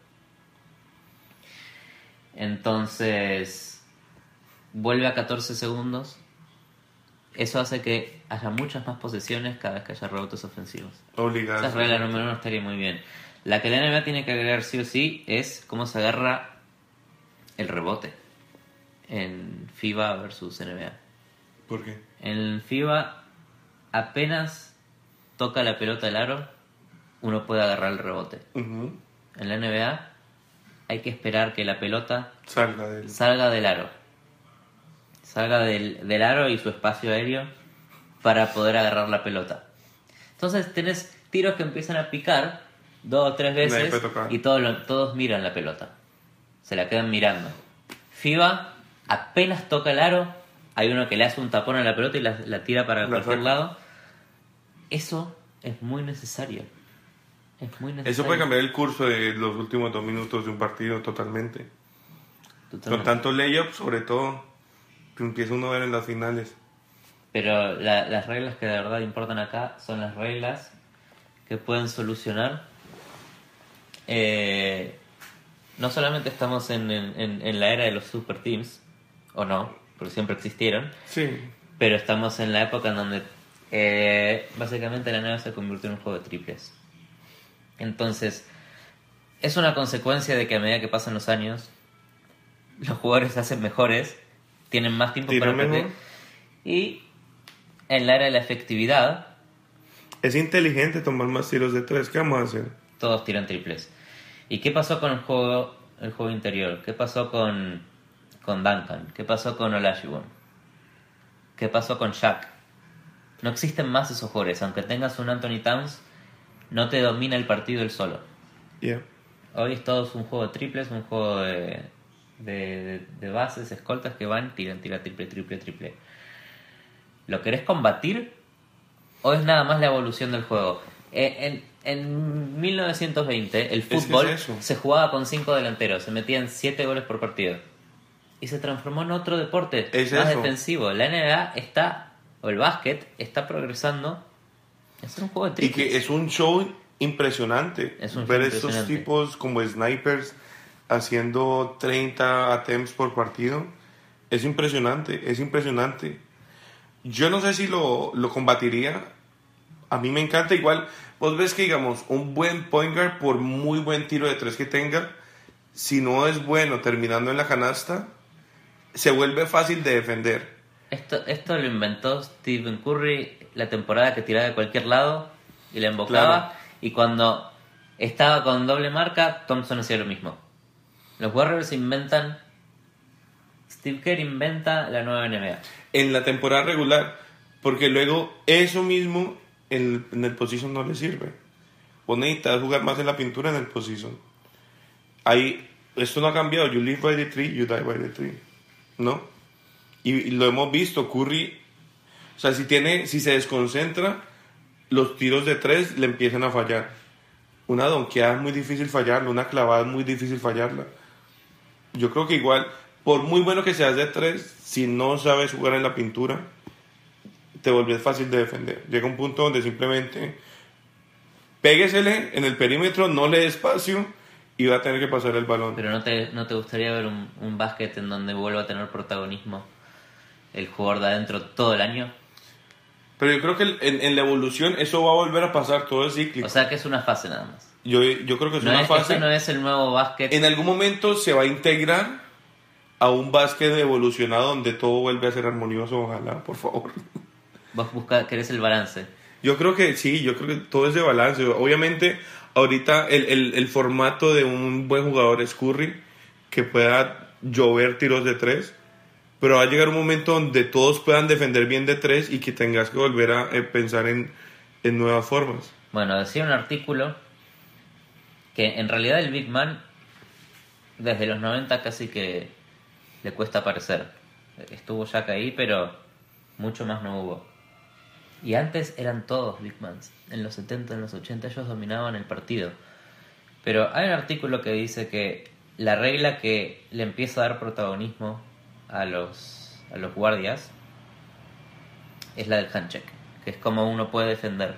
Entonces, vuelve a 14 segundos. Eso hace que haya muchas más posesiones cada vez que haya rebotes ofensivos. Obligado. Esa regla número uno estaría muy bien. La que la NBA tiene que agregar sí o sí es cómo se agarra el rebote en FIBA versus NBA. ¿Por qué? En FIBA apenas toca la pelota del aro, uno puede agarrar el rebote. En la NBA hay que esperar que la pelota Salga del... salga del aro. Salga del, del aro y su espacio aéreo para poder agarrar la pelota. Entonces tenés tiros que empiezan a picar dos o tres veces y todos, todos miran la pelota. Se la quedan mirando. FIBA apenas toca el aro, hay uno que le hace un tapón a la pelota y la, la tira para La cualquier saca. lado. Eso es muy necesario. Es muy necesario. Eso puede cambiar el curso de los últimos dos minutos de un partido totalmente. Con Totalmente. tanto layup, sobre todo, que empieza uno a ver en las finales. Pero la- las reglas que de verdad importan acá son las reglas que pueden solucionar. eh, no solamente estamos en, en- en la era de los super teams, o no, porque siempre existieron, Sí. pero estamos en la época en donde eh, básicamente la NBA se convirtió en un juego de triples. Entonces, es una consecuencia de que a medida que pasan los años, los jugadores se hacen mejores, tienen más tiempo para mejor. Y en la era de la efectividad, Es inteligente tomar más tiros de tres. ¿Qué vamos a hacer? todos tiran triples. ¿Y qué pasó con el juego, el juego interior? ¿Qué pasó con, con Duncan? ¿Qué pasó con Olajuwon? ¿Qué pasó con Shaq? No existen más esos jugadores. Aunque tengas un Anthony Towns, no te domina el partido él solo. Yeah. Hoy es todo un juego de triples, un juego de, de, de- de bases, escoltas que van, tiran, tiran, triple, triple, triple. ¿Lo querés combatir? ¿O es nada más la evolución del juego? Eh, En, en 1920 el es fútbol se jugaba con cinco delanteros, se metían siete goles por partido. Y se transformó en otro deporte Es más eso. defensivo. La NBA está, o el básquet, está progresando. Es un juego de Y triples. que es un show impresionante. Es un Ver estos tipos como snipers haciendo 30 attempts por partido. Es impresionante, es impresionante. Yo no sé si lo, lo combatiría. A mí me encanta igual. Vos ves que, digamos, un buen point guard, por muy buen tiro de tres que tenga, si no es bueno terminando en la canasta, se vuelve fácil de defender. Esto, esto lo inventó Stephen Curry la temporada que tiraba de cualquier lado y la embocaba. Claro. Y cuando estaba con doble marca, Thompson hacía lo mismo. Los Warriors inventan. Steve Kerr inventa la nueva NBA. en la temporada regular, porque luego eso mismo en, en el position no le sirve. Vos necesitas jugar más en la pintura en el position. Ahí, esto no ha cambiado. You live by the tree, you die by the tree. ¿No? Y, lo hemos visto. Curry, o sea, si, tiene, si se desconcentra, los tiros de tres le empiezan a fallar. Una donkeada es muy difícil fallarla, una clavada es muy difícil fallarla. Yo creo que igual, por muy bueno que seas de tres, si no sabes jugar en la pintura, te volvés fácil de defender. Llega un punto donde simplemente péguesele en el perímetro, no le dé espacio y va a tener que pasar el balón. Pero ¿no te, no te gustaría ver un, un básquet en donde vuelva a tener protagonismo el jugador de adentro todo el año? Pero yo creo que en, en la evolución eso va a volver a pasar, todo es cíclico. O sea que es una fase nada más. yo, yo creo que es No una es, fase. no es el nuevo básquet. En algún momento se va a integrar a un básquet evolucionado donde todo vuelve a ser armonioso, ojalá, por favor. Vos buscas, querés el balance. Yo creo que sí, yo creo que todo es de balance. Obviamente, ahorita el, el, el formato de un buen jugador es Curry, que pueda llover tiros de tres, pero va a llegar un momento donde todos puedan defender bien de tres y que tengas que volver a eh, pensar en, en nuevas formas. Bueno, decía un artículo que en realidad el Big Man desde los 90 casi que le cuesta aparecer. Estuvo Jack ahí, pero mucho más no hubo. Y antes eran todos Big Mans. En los 70, en los 80 ellos dominaban el partido. Pero hay un artículo que dice que la regla que le empieza a dar protagonismo a los, a los guardias es la del handcheck, que es como uno puede defender.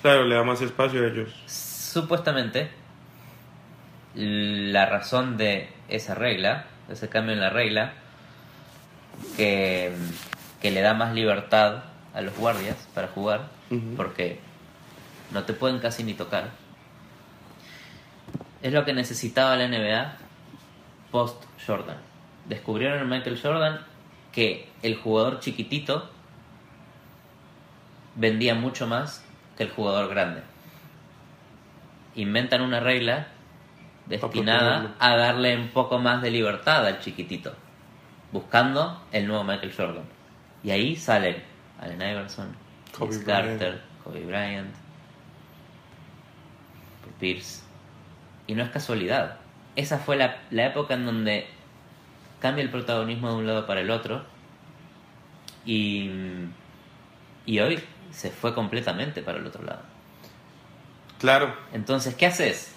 Claro, le da más espacio a ellos. Supuestamente, la razón de esa regla, de ese cambio en la regla, que, que le da más libertad a los guardias para jugar, porque no te pueden casi ni tocar. Es lo que necesitaba la NBA post Jordan. Descubrieron en Michael Jordan que el jugador chiquitito vendía mucho más que el jugador grande. Inventan una regla destinada a darle un poco más de libertad al chiquitito, buscando el nuevo Michael Jordan. Y ahí salen Allen Iverson, Kobe Vince Bryant. Carter, Kobe Bryant, Paul Pierce. Y no es casualidad. Esa fue la, la época en donde cambia el protagonismo de un lado para el otro. Y, y hoy se fue completamente para el otro lado. Claro, Entonces, ¿qué haces?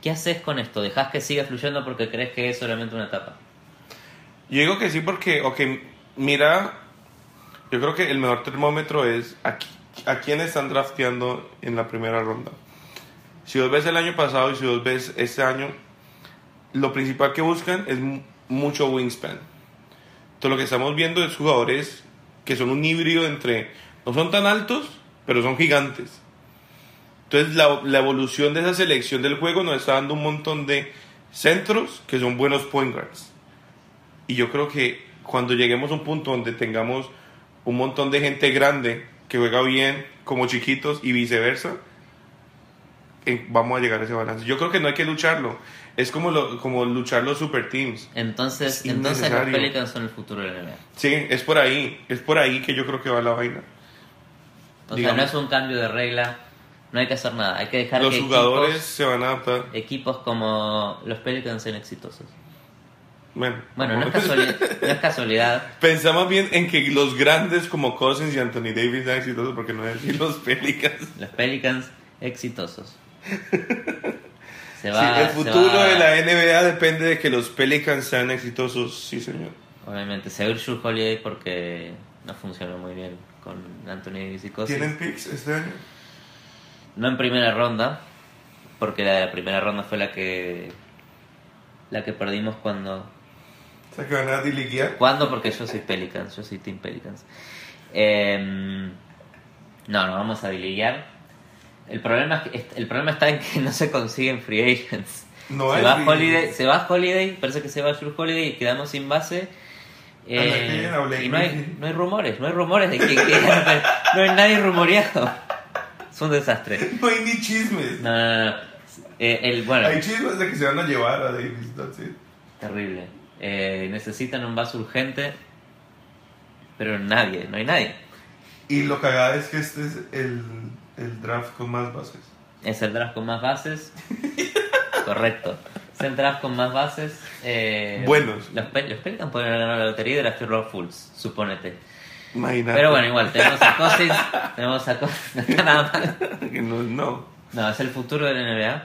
¿Qué haces con esto? ¿Dejas que siga fluyendo porque crees que es solamente una etapa? Yo digo que sí porque, ok, mira, yo creo que el mejor termómetro es a quién están drafteando en la primera ronda. Si vos ves el año pasado y si vos ves este año, lo principal que buscan es mu- mucho wingspan. Entonces lo que estamos viendo es jugadores que son un híbrido entre, no son tan altos, pero son gigantes. Entonces la, la evolución de esa selección del juego nos está dando un montón de centros que son buenos point guards. Y yo creo que cuando lleguemos a un punto donde tengamos un montón de gente grande que juega bien como chiquitos y viceversa, vamos a llegar a ese balance. Yo creo que no hay que lucharlo. Es como, lo, como luchar los super teams. Entonces, Es entonces los. Pelicans son el futuro de la NBA. Sí, es por ahí. Es por ahí que yo creo que va la vaina. O sea, Digamos. no es un cambio de regla, no hay que hacer nada. Hay que dejar Los que jugadores equipos, se van a adaptar. equipos como los Pelicans sean exitosos. Bueno, Bueno, no es, casualidad, no es casualidad. Pensamos bien en que los grandes como Cousins y Anthony Davis sean exitosos, porque no decir los Pelicans. Los Pelicans exitosos. Se Sí, va, el se futuro va- de la NBA depende de que los Pelicans sean exitosos, sí señor. Obviamente, se va a Holiday porque no funcionó muy bien con Anthony Davis y Cousins. ¿Tienen picks este año? No en primera ronda, porque la primera ronda fue la que la que perdimos cuando O sea, que van a. ¿Cuándo? Porque yo soy Pelicans, yo soy Team Pelicans. Em, no, no vamos a bilillar. El problema, es que, el problema está en que no se consiguen free agents. No se, va free Holiday, agents. se va Holiday, parece que se va Drew Holiday y quedamos sin base. Eh, y no hay, no hay rumores, no hay rumores de que, que- no hay nadie rumoreado. Es un desastre. No hay ni chismes. No, no, no. Eh, el, bueno, Hay chismes de que se van a llevar a Davis, that's it. Terrible. Eh, necesitan un base urgente, pero nadie, no hay nadie. Y lo cagada es que este es el, el draft con más bases. Es el draft con más bases. Correcto. Es el draft con más bases. eh, Buenos. Los, los Pelicans pueden ganar la lotería de la Rob Fools, supónete. Imagínate. Pero bueno, igual, tenemos a Cousins, tenemos a Cousins, no está nada mal. No, no. No, es el futuro de la NBA.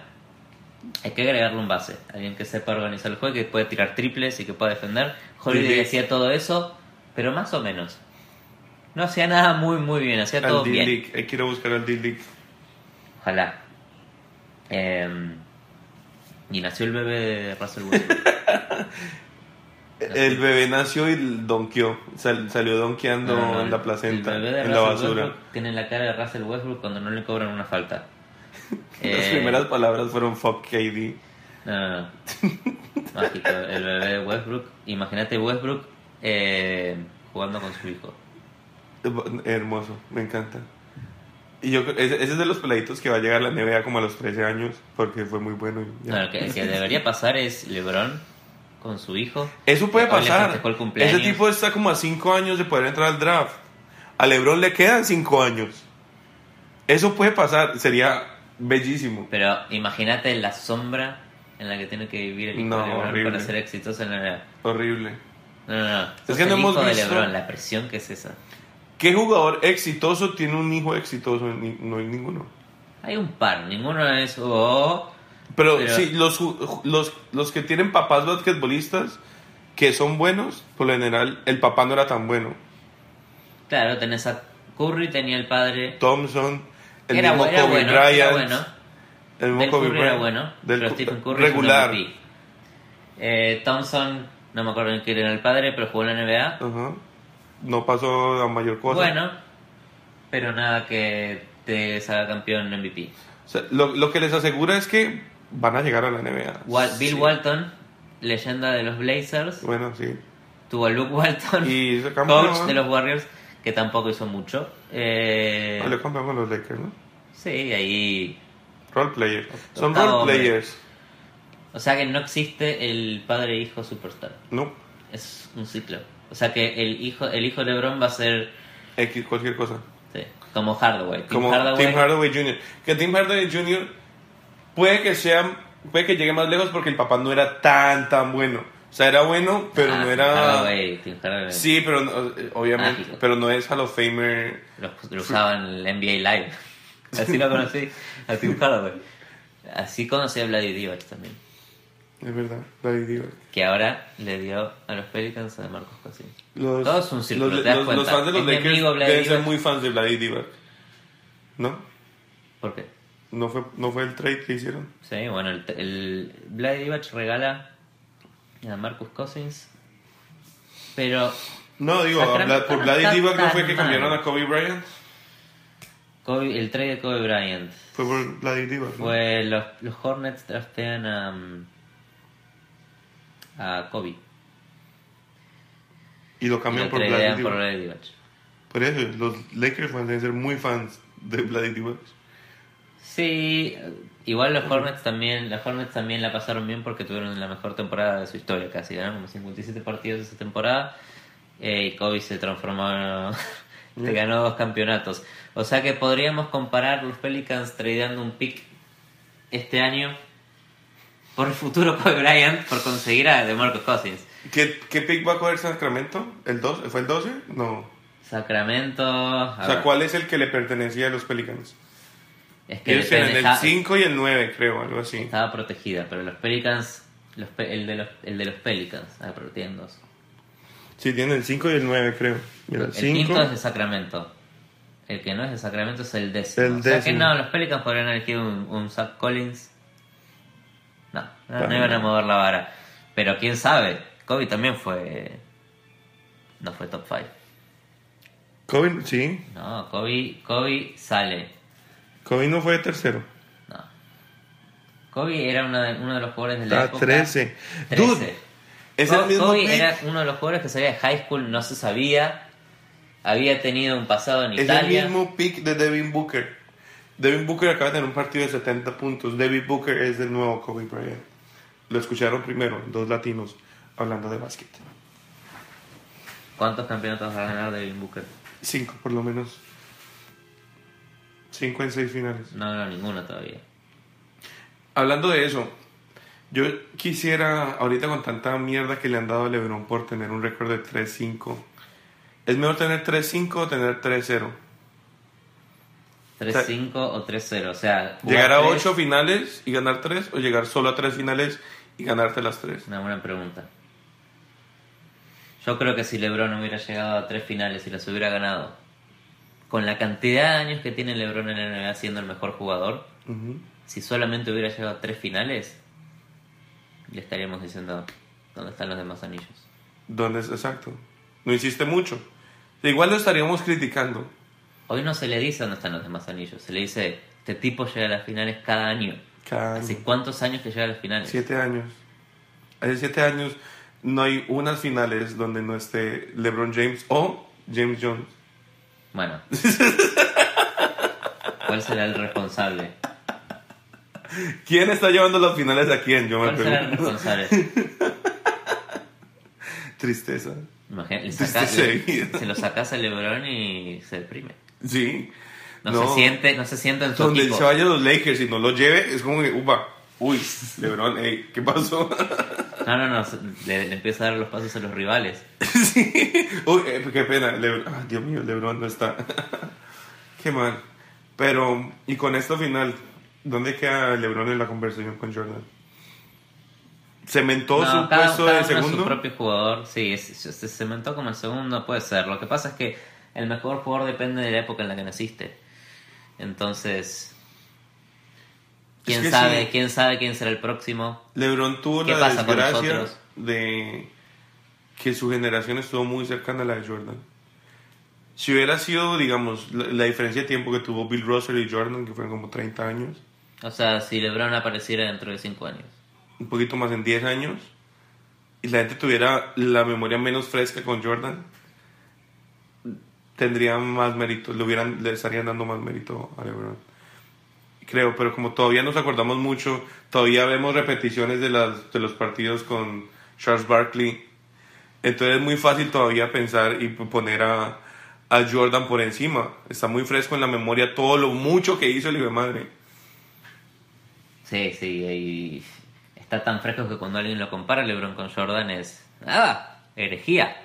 Hay que agregarle un base. Alguien que sepa organizar el juego, que puede tirar triples y que pueda defender. Holiday hacía todo eso, pero más o menos. No hacía nada muy, muy bien. Hacía todo bien. Hay que ir a buscar al D-League. Ojalá. Eh, y nació el bebé de Russell Westbrook. El bebé nació y donkeó. Sal- salió donkeando No, no, en la placenta, el bebé de en la Russell basura. Westbrook tiene la cara de Russell Westbrook cuando no le cobran una falta. Las Eh, primeras palabras fueron fuck KD. No, no, no. Mágico, el bebé de Westbrook. Imagínate Westbrook eh, jugando con su hijo. Hermoso, me encanta. Y yo ese, ese es de los peladitos que va a llegar a la NBA como a los 13 años porque fue muy bueno. y. No, lo que, que debería pasar es LeBron con su hijo. Eso puede pasar. Ese tipo está como a 5 años de poder entrar al draft. A LeBron le quedan 5 años. Eso puede pasar. Sería bellísimo. Pero imagínate la sombra en la que tiene que vivir el hijo No, de LeBron horrible. para ser exitoso en la. Horrible. No, no, no. Sos que no hemos hijo de visto- LeBron, la presión que es esa. ¿Qué jugador exitoso tiene un hijo exitoso? No hay ninguno. Hay un par, ninguno es. Oh, Pero, Pero- sí, los, los, los que tienen papás basquetbolistas que son buenos, por lo general, el papá no era tan bueno. claro, tenés a Curry, tenía el padre. Thompson, el era, mismo bu- era Kobe bueno, Bryant. era bueno. El mismo Del Kobe Curry era bueno, Del pero Stephen Curry regular. es un MVP. Eh, Thompson, no me acuerdo en quién era el padre, pero jugó en la NBA. Ajá. No pasó a mayor cosa. Bueno, pero nada que te salga campeón en MVP. O sea, lo, lo que les asegura es que van a llegar a la NBA. Wal- Bill Sí. Walton, leyenda de los Blazers, Bueno, sí. tuvo a Luke Walton, Y coach de los Warriors, que tampoco hizo mucho. Eh, Salió campeón con los Lakers, ¿no? sí, ahí. Role players. Son role players. O sea que no existe el padre e superstar. No. Es un ciclo. O sea que el hijo, el hijo de LeBron va a ser X, cualquier cosa. sí, como Hardaway. Tim Como Hardaway, Tim Hardaway Jr. Que Tim Hardaway Jr. puede que sea, puede que llegue más lejos porque el papá no era tan tan bueno. O sea, era bueno, pero Ah, no era. Hardaway, Tim Hardaway. Sí, pero eh, obviamente, Mágico. pero no es Hall of Famer. Lo, lo usaba en el NBA Live. Así lo conocí a Tim. Así conocí a Vladi Divac también. Es verdad, David Divac. Que ahora le dio a los Pelicans a Marcos Cousins. Los, Todo es un círculo, los, te los- los fans de los Lakers deben ser muy fans de Vladi Divac. ¿No? ¿Por qué? ¿No fue, ¿No fue el trade que hicieron? Sí, bueno, el, el Vladi Divac regala a Marcus Cousins. Pero No, digo, Sacramento Vlad- por no Divac fue que cambiaron a Kobe Bryant. Kobe- el trade de Kobe Bryant Fue por Divac. ¿no? fue los, los Hornets draftean a, a Kobe. Y lo Y cambian lo por Vladi tradean por Divac. Por eso, los Lakers van a ser muy fans de Vladi Divac. Sí, igual los Hornets también, los Hornets también la pasaron bien porque tuvieron la mejor temporada de su historia casi, ganaron como 57 partidos esa temporada eh, y Kobe se transformó, te ganó dos campeonatos. O sea que podríamos comparar los Pelicans tradeando un pick este año por el futuro Kobe Bryant por conseguir a DeMarcus Cousins. ¿Qué, ¿Qué pick va a coger Sacramento? ¿El 12? ¿Fue el 12? No. Sacramento, a O sea, ver, ¿cuál es el que le pertenecía a los Pelicans? Es que Ellos depende, el está- 5 y el 9, creo, algo así. Estaba protegida, pero los Pelicans, los el, de los, el de los Pelicans, ah, pero tienen dos. Sí, tienen el 5 y el 9, creo. Mira, El 5. quinto es de Sacramento. El que no es de Sacramento es el décimo. El O sea que décimo. no, los Pelicans podrían elegir un, un Zach Collins. No, no, no iban a mover la vara. Pero quién sabe, Kobe también fue. No fue top 5. Kobe, sí. No, Kobe, Kobe sale. Kobe no fue tercero. No. Kobe era una de- uno de los jugadores de la Está época. 13. 13. Dude, es el Kobe mismo pick. era uno de los jugadores que salía de high school, no se sabía. Había tenido un pasado en Es el Italia. mismo pick de Devin Booker. Devin Booker acaba de tener un partido de 70 puntos. Devin Booker es el nuevo Kobe Bryant. Lo escucharon primero, dos latinos hablando de básquet. ¿Cuántos campeonatos va a ganar Devin Booker? Cinco, por lo menos. Cinco en seis finales. No, no, ninguno todavía. Hablando de eso, yo quisiera, ahorita con tanta mierda que le han dado a LeBron por tener un récord de 3-5, ¿es mejor tener 3-5 o tener 3-0? 3-5 o 3-0. O sea, ¿Llegar a tres- 8 finales y ganar 3 o llegar solo a 3 finales y ganarte las 3? Una buena pregunta. Yo creo que si LeBron hubiera llegado a tres finales y las hubiera ganado, con la cantidad de años que tiene LeBron en la NBA siendo el mejor jugador, si solamente hubiera llegado a tres finales, le estaríamos diciendo dónde están los demás anillos. ¿Dónde es exacto? No hiciste mucho. Igual lo estaríamos criticando. Hoy no se le dice dónde están los demás anillos, se le dice, este tipo llega a las finales cada año. Cada ¿Hace cuántos años que llega a las finales? 7 años. Hace 7 años no hay unas finales donde no esté LeBron James o James Jones. Bueno. ¿Cuál será el responsable? ¿Quién está llevando las finales a quién? Yo me ¿Cuál será el pregunto. responsable? Tristeza. Imagina- le le- se lo sacas a LeBron y se deprime. Sí. No, se siente, no se siente en su Donde equipo. se vaya los Lakers y no lo lleve, es como que, upa, uy, LeBron, ey, ¿qué pasó? No, no, no, le, le empieza a dar los pasos a los rivales. sí. Uy, eh, qué pena, LeBron, ah, Dios mío, LeBron no está. qué mal. Pero, y con esto final, ¿dónde queda LeBron en la conversación con Jordan? ¿Cementó No, su cada, puesto cada de uno segundo? su propio jugador, sí, se cementó como el segundo, puede ser. Lo que pasa es que el mejor jugador depende de la época en la que naciste. Entonces, quién que sabe, sí. quién sabe quién será el próximo. LeBron tuvo ¿Qué la desgracia de que su generación estuvo muy cercana a la de Jordan. Si hubiera sido, digamos, la, la diferencia de tiempo que tuvo Bill Russell y Jordan, que fueron como 30 años, O sea, si LeBron apareciera dentro de 5 años. un poquito más en 10 años, y la gente tuviera la memoria menos fresca con Jordan, tendrían más mérito, le, hubieran, le estarían dando más mérito a LeBron. Creo, pero como todavía nos acordamos mucho, todavía vemos repeticiones de, las, de los partidos con Charles Barkley, entonces es muy fácil todavía pensar y poner a, a Jordan por encima. Está muy fresco en la memoria todo lo mucho que hizo el hijo de madre. Sí, sí, y está tan fresco que cuando alguien lo compara LeBron con Jordan es... ¡Ah! Herejía.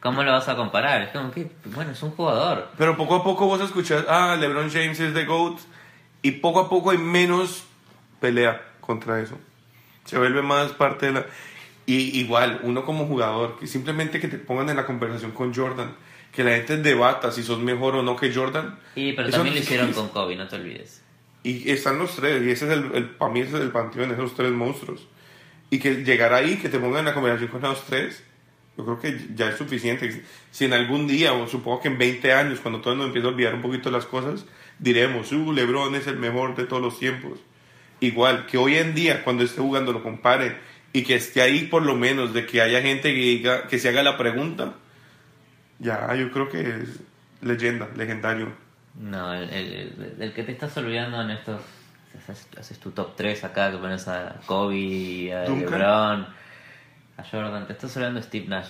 ¿Cómo lo vas a comparar? Es como que, bueno, es un jugador. Pero poco a poco vos escuchás, ah, LeBron James es the GOAT, y poco a poco hay menos pelea contra eso. Se vuelve más parte de la... Y igual, uno como jugador, que simplemente que te pongan en la conversación con Jordan, que la gente debata si sos mejor o no que Jordan. Y, pero también lo hicieron con Kobe, no te olvides. Y están los tres, y ese es el, el para mí ese es el panteón, esos tres monstruos. Y que llegar ahí, que te pongan en la conversación con los tres, yo creo que ya es suficiente. Si en algún día, o supongo que en 20 años, cuando todo el mundo empieza a olvidar un poquito las cosas, diremos, uh, LeBron es el mejor de todos los tiempos. Igual, que hoy en día, cuando esté jugando, lo compare y que esté ahí por lo menos, de que haya gente que, diga, que se haga la pregunta, ya yo creo que es leyenda, legendario. No, el, el- el- que te estás olvidando en estos... Haces, haces tu top 3 acá, que pones a Kobe, a Duncan. LeBron, a Jordan. Te estás olvidando de Steve Nash.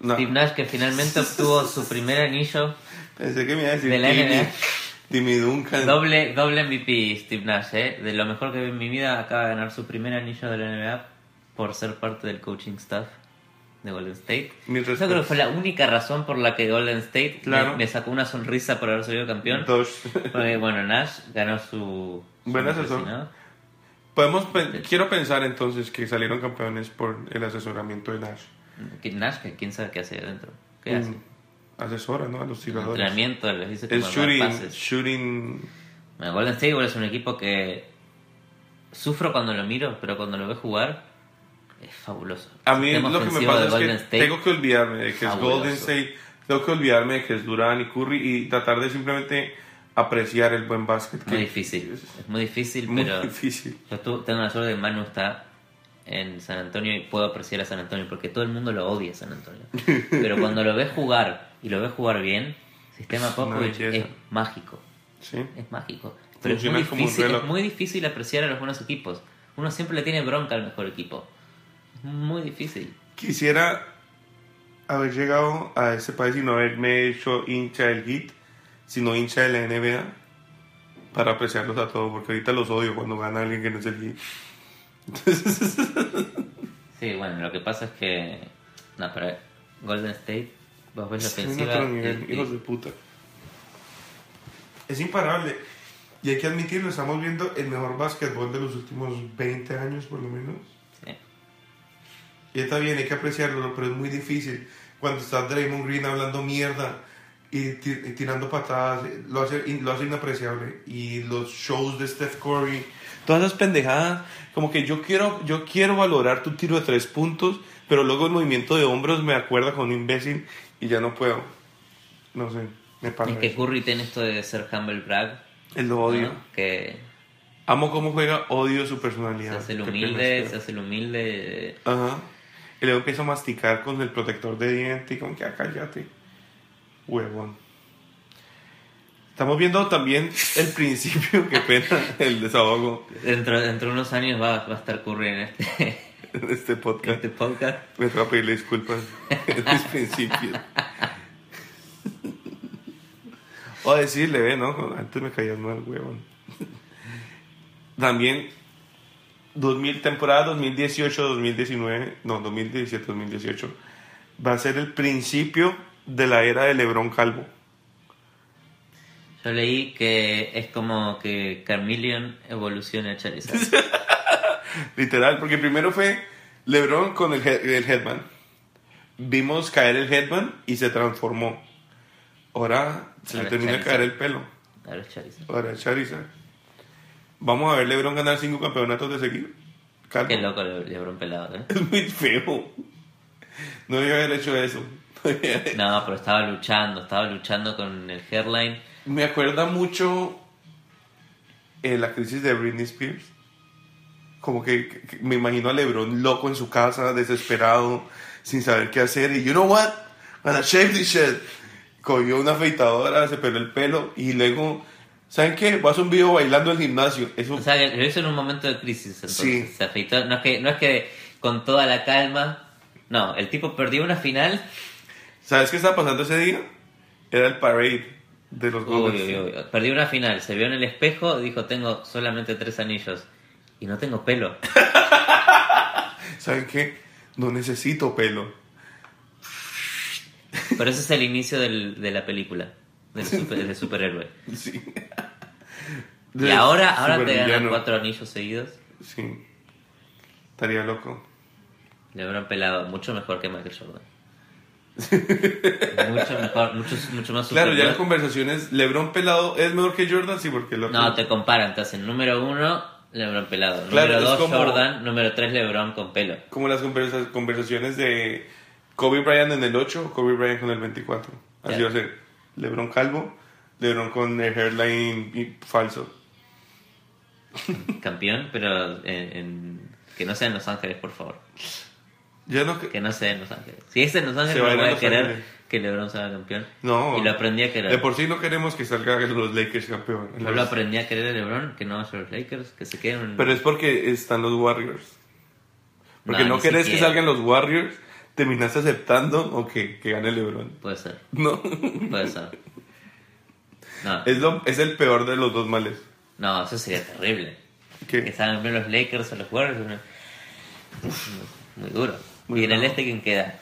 No, Steve Nash que finalmente obtuvo su primer anillo pensé que me iba a decir de la NBA. Timmy Duncan. Doble, doble MVP Steve Nash, ¿eh? De lo mejor que vi en mi vida, acaba de ganar su primer anillo de la NBA por ser parte del coaching staff de Golden State. Yo creo que fue la única razón por la que Golden State me- Claro. me, sacó una sonrisa por haber salido campeón. Dos. Porque, bueno, Nash ganó su... su Buen asesor. patrocinador. Podemos pen- quiero pensar entonces que salieron campeones por el asesoramiento de Nash. Nash, quién sabe qué hace adentro. ¿Qué hace? Asesora, ¿no? A los tiradores. Entrenamiento, les dice Es dar shooting, pases. shooting. Bueno, Golden State igual es un equipo que sufro cuando lo miro, pero cuando lo veo jugar es fabuloso. A El mí lo que me pasa es que State, tengo que olvidarme de que es fabuloso. Golden State, tengo que olvidarme de que es Durant y Curry y tratar de simplemente apreciar el buen básquet. muy que difícil. Es Es muy difícil, muy pero difícil. yo tengo la suerte de que Manu está en San Antonio y puedo apreciar a San Antonio porque todo el mundo lo odia a San Antonio. Pero cuando lo ves jugar y lo ves jugar bien, sistema Popovich es mágico. Sí. Es mágico. Pero es muy, difícil, es muy difícil apreciar a los buenos equipos. Uno siempre le tiene bronca al mejor equipo. Es muy difícil. Quisiera haber llegado a ese país y no haberme hecho hincha del Heat, sino hincha de la NBA para apreciarlos a todos, porque ahorita los odio cuando gana alguien que no es el Heat. Sí, bueno, lo que pasa es que. No, pero Golden State, vos ves la ofensiva. otro nivel, y- hijos de puta. Es imparable. Y hay que admitirlo, estamos viendo el mejor básquetbol de los últimos 20 años por lo menos. sí. Y está bien, hay que apreciarlo, pero es muy difícil. Cuando está Draymond Green hablando mierda y, y tirando patadas, lo hace, lo hace inapreciable. Y los shows de Steph Curry, todas esas pendejadas, como que yo quiero, yo quiero valorar tu tiro de tres puntos, pero luego el movimiento de hombros me acuerda con un imbécil y ya no puedo. No sé, me pasa. Es que. Curry tiene esto de ser humble brag. Él lo odio. ¿no? Que Amo cómo juega, odio su se personalidad. hace el humilde, se hace el humilde. Ajá. Y luego empieza a masticar con el protector de diente y como que, ah, cállate. Huevón. Estamos viendo también el principio, qué pena, el desahogo. Dentro, dentro de unos años va, va a estar Curry en este. este podcast. Este podcast. Me voy a pedirle disculpas en mis principios. O decirle, ve, ¿no? Antes me caías mal, huevón. También, 2000, temporada 2018-2019, no, 2017-2018, va a ser el principio de la era de Lebron Calvo. Yo leí que es como que Carmeleon evoluciona a Charizard. Literal, porque primero fue LeBron con el, head- el headband. Vimos caer el headband y se transformó. Ahora se le termina de caer el pelo. Ahora es Charizard. Ahora es Charizard. Vamos a ver LeBron ganar cinco campeonatos de seguido. Calvo. Qué loco Le- Lebron pelado, ¿eh? Es muy feo. No debía haber hecho eso. No, pero estaba luchando, estaba luchando con el hairline. Me acuerda mucho eh, la crisis de Britney Spears. Como que, que- me imagino a LeBron loco en su casa, desesperado, sin saber qué hacer. Y you know what? I'm gonna shave this shit. Cogió una afeitadora, se peló el pelo y luego, ¿saben qué? Vas a un video bailando el gimnasio. Eso, O sea, que lo hizo en un momento de crisis, entonces Sí. se afeitó. No es, que, no es que con toda la calma. No, el tipo perdió una final. ¿Sabes qué estaba pasando ese día? Era el parade de los Uy, Golden uy, State. uy. Perdió una final, se vio en el espejo, dijo, tengo solamente tres anillos. Y no tengo pelo. ¿Saben qué? No necesito pelo. Pero ese es el inicio del- de la película. Del, super- del superhéroe. Sí. Y ahora, ahora te ganan cuatro anillos seguidos. Sí. Estaría loco. Le habrán pelado mucho mejor que Michael Jordan. mucho mejor, mucho, mucho más Claro, ya en conversaciones, LeBron pelado es mejor que Jordan, sí, porque otro. No, te comparan, te hacen número uno, LeBron pelado. Claro, número dos, como- Jordan. Número tres, LeBron con pelo. Como las conversa- conversaciones de Kobe Bryant en el 8, Kobe Bryant con el 24. Así va a ser. LeBron calvo, LeBron con el hairline falso. Campeón, pero en, en- que no sea en Los Ángeles, por favor. Ya no. Que no sea en Los Ángeles. Si es en Los Ángeles, va no voy a querer Ángeles. que LeBron sea campeón. No. Y lo aprendí a querer. De por sí no queremos que salga los Lakers campeón. Yo lo aprendí a querer a LeBron, que no vaya a los Lakers, que se queden. Pero es porque están los Warriors. Porque no, ni querés que salgan los Warriors, terminaste aceptando o que, que gane LeBron. Puede ser, No. puede ser. No, es, lo, es el peor de los dos males. no, eso sería terrible. ¿Qué? Que salgan los Lakers o los Warriors. una- Muy duro. Muy y en el este, ¿quién queda?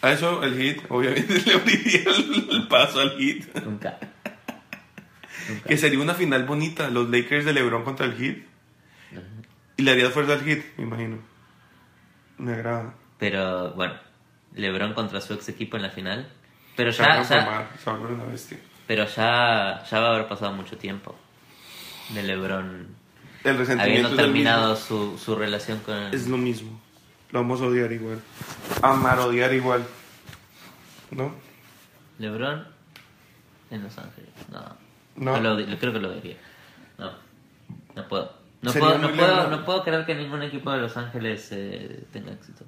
A eso el hit, obviamente le abriría el, el paso al hit. Nunca. Nunca. Que sería una final bonita, los Lakers de LeBron contra el hit. Y le haría fuerza al hit, me imagino. Me agrada. Pero bueno, LeBron contra su ex equipo en la final. Pero Se ya, ya, transformar, se va a volver una bestia. pero ya, ya va a haber pasado mucho tiempo de LeBron El resentimiento habiendo terminado su, su relación con. Es lo mismo. Lo vamos a odiar igual. Amar, odiar igual. ¿No? LeBron en Los Ángeles. No, No. no. lo, lo- creo que lo diría. No, no puedo. No puedo, no, puedo, no creer que ningún equipo de Los Ángeles eh, tenga éxito.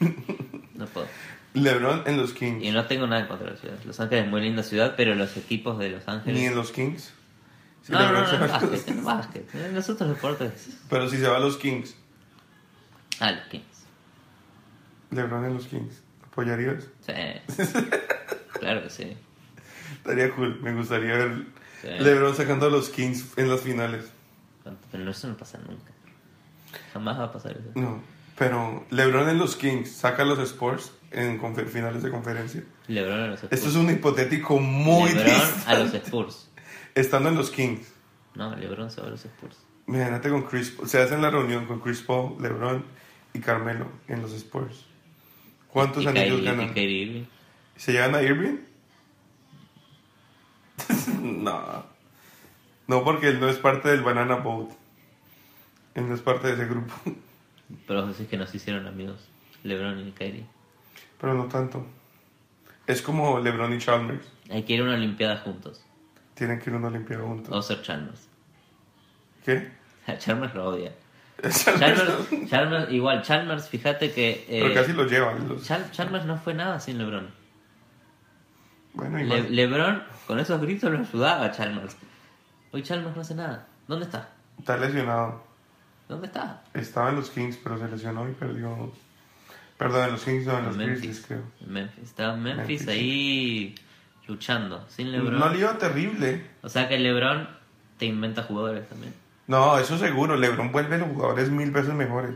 No puedo. LeBron en los Kings. Y no tengo nada en contra de la ciudad. Los Ángeles es muy linda ciudad, pero los equipos de Los Ángeles... Ni en los Kings. Si no, no, LeBron no, se en va a los- básquet, en básquet. En los otros deportes... Pero si se va a los Kings. Ah, los Kings. LeBron en los Kings. ¿Apoyarías? Sí. claro que sí. Estaría cool. Me gustaría ver Sí. LeBron sacando a los Kings en las finales. Pero eso no pasa nunca. Jamás va a pasar eso. No. Pero LeBron en los Kings saca a los Sports en finales de conferencia. LeBron a los Spurs. Esto es un hipotético muy LeBron a los distante. Spurs. Estando en los Kings. No, LeBron se va a los Spurs. Imagínate con Chris Se hacen la reunión con Chris Paul, LeBron y Carmelo en los Spurs. ¿Cuántos Y anillos Kyrie- y ganan? Kyrie Irving. ¿Se llevan a Irving? no. No, porque él no es parte del Banana Boat. Él no es parte de ese grupo. Pero decís que nos hicieron amigos. LeBron y Kyrie. Pero no tanto. Es como LeBron y Chalmers. Hay que ir a una Olimpiada juntos. Tienen que ir a una Olimpiada juntos. O ser Chalmers. ¿Qué? A Chalmers lo odia. Chalmers. Igual, Chalmers, fíjate que. eh, Pero casi lo llevan. los- Chal- Chalmers no fue nada sin LeBron. Bueno, Le- igual. LeBron con esos gritos lo ayudaba a Chalmers. Hoy Chalmers no hace nada. ¿Dónde está? Está lesionado. ¿Dónde está? Estaba en los Kings, pero se lesionó y perdió. Perdón, en los Kings, no, en los Grizzlies, Memphis. creo. Memphis. Estaba Memphis, Memphis, ahí luchando, sin LeBron. No le iba terrible. O sea que LeBron te inventa jugadores también. No, eso seguro. LeBron vuelve los jugadores mil veces mejores.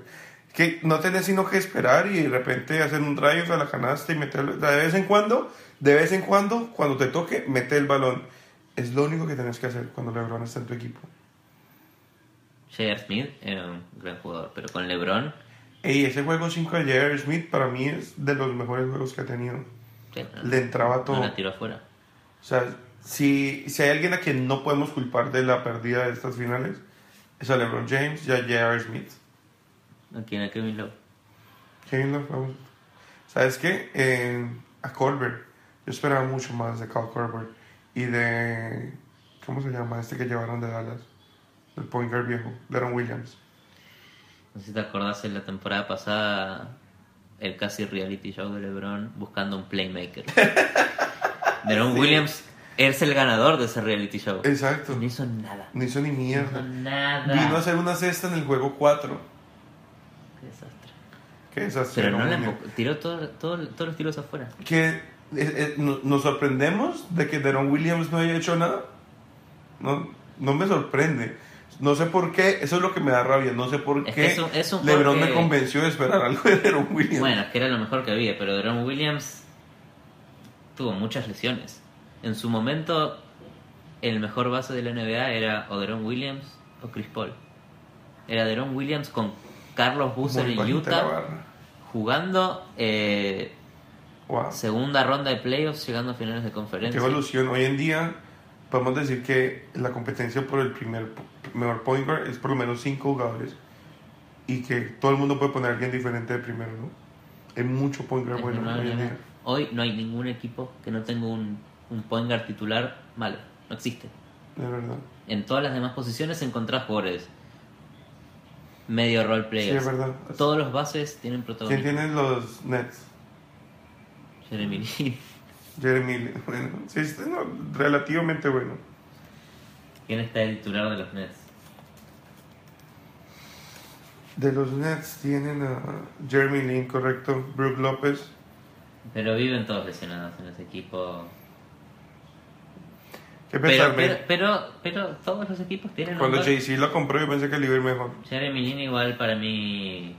Es que no tenés sino que esperar y de repente hacer un drive a la canasta y meterlo. De vez en cuando, de vez en cuando, cuando te toque, mete el balón. Es lo único que tenés que hacer cuando LeBron está en tu equipo. J.R. Smith era un gran jugador, pero con LeBron, Ey, ese juego 5 de J.R. Smith para mí es de los mejores juegos que ha tenido. sí, Le entraba no todo. la tiró afuera. O sea, si, si hay alguien a quien no podemos culpar de la pérdida de estas finales, es a LeBron James y a J.R. Smith. Aquí en el Kevin Love. Kevin Love, vamos. ¿Sabes qué? Eh, a Colbert. Yo esperaba mucho más de Cal Colbert. Y de. ¿Cómo se llama? Este que llevaron de Dallas. El point guard viejo. Deron Williams. No sé si te acordás en la temporada pasada el casi reality show de LeBron buscando un playmaker. Deron Sí. Williams es el ganador de ese reality show. Exacto. No hizo nada. No hizo ni No hizo mierda. nada. Vino a hacer una cesta en el juego 4. Qué desastre. Que desastre. Pero no la tiró todo, todo- todos los tiros afuera. que eh, eh, no- nos sorprendemos de que Deron Williams no haya hecho nada. No, no me sorprende. No sé por qué, eso es lo que me da rabia. No sé por Es qué que es un- es un LeBron me convenció de esperar algo de Deron Williams. Bueno, es que era lo mejor que había, pero Deron Williams tuvo muchas lesiones. En su momento, el mejor base de la NBA era o Deron Williams o Chris Paul. Era Deron Williams con Carlos Boozer Muy en Utah jugando eh, Wow. segunda ronda de playoffs, llegando a finales de Qué conferencia. evolución. Hoy en día podemos decir que la competencia por el primer mejor point guard es por lo menos cinco jugadores y que todo el mundo puede poner a alguien diferente de primero, ¿no? Hay mucho point guard bueno hoy en día. Hoy no hay ningún equipo que no tenga un, un point guard titular malo. No existe. De verdad. En todas las demás posiciones encontrás jugadores medio role Sí, players. es verdad. Todos los bases tienen ¿Quién protagonismo. tiene los Nets? Jeremy Lin. Jeremy Lin. Bueno, sí, está no, relativamente bueno. ¿Quién está el titular de los Nets? De los Nets tienen a Jeremy Lin, correcto. Brook López. Pero viven todos lesionados en ese equipo. ¿Qué Pero, pero, pero, pero todos los equipos tienen Cuando. JC lo compró, yo pensé que le iba a ir mejor. Jeremy Lin igual para mí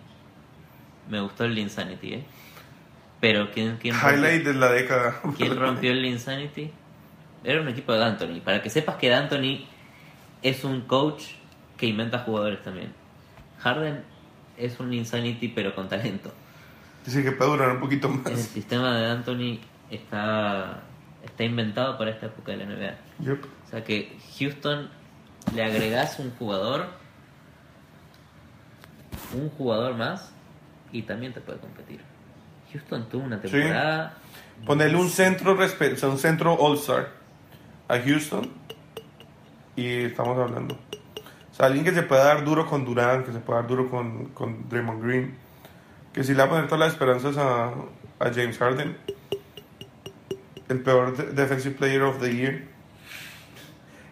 me gustó el Insanity, ¿eh? Pero ¿quién, quién, Highlight rompió, de la década. quién rompió el Insanity? Era un equipo de D'Antoni. Para que sepas que D'Antoni es un coach que inventa jugadores también. Harden es un Insanity pero con talento. Dice que puede durar un poquito El más. sistema de D'Antoni está, está inventado para esta época de la NBA. Yep. O sea que Houston le agregás un jugador, un jugador más y también te puede competir. Houston tuvo una temporada. Ponerle un centro, respe- o sea, un centro All-Star a Houston y estamos hablando. O sea, alguien que se pueda dar duro con Durant, que se pueda dar duro con, con Draymond Green, que si le va a poner todas las esperanzas a, a James Harden, el peor de- Defensive Player of the Year.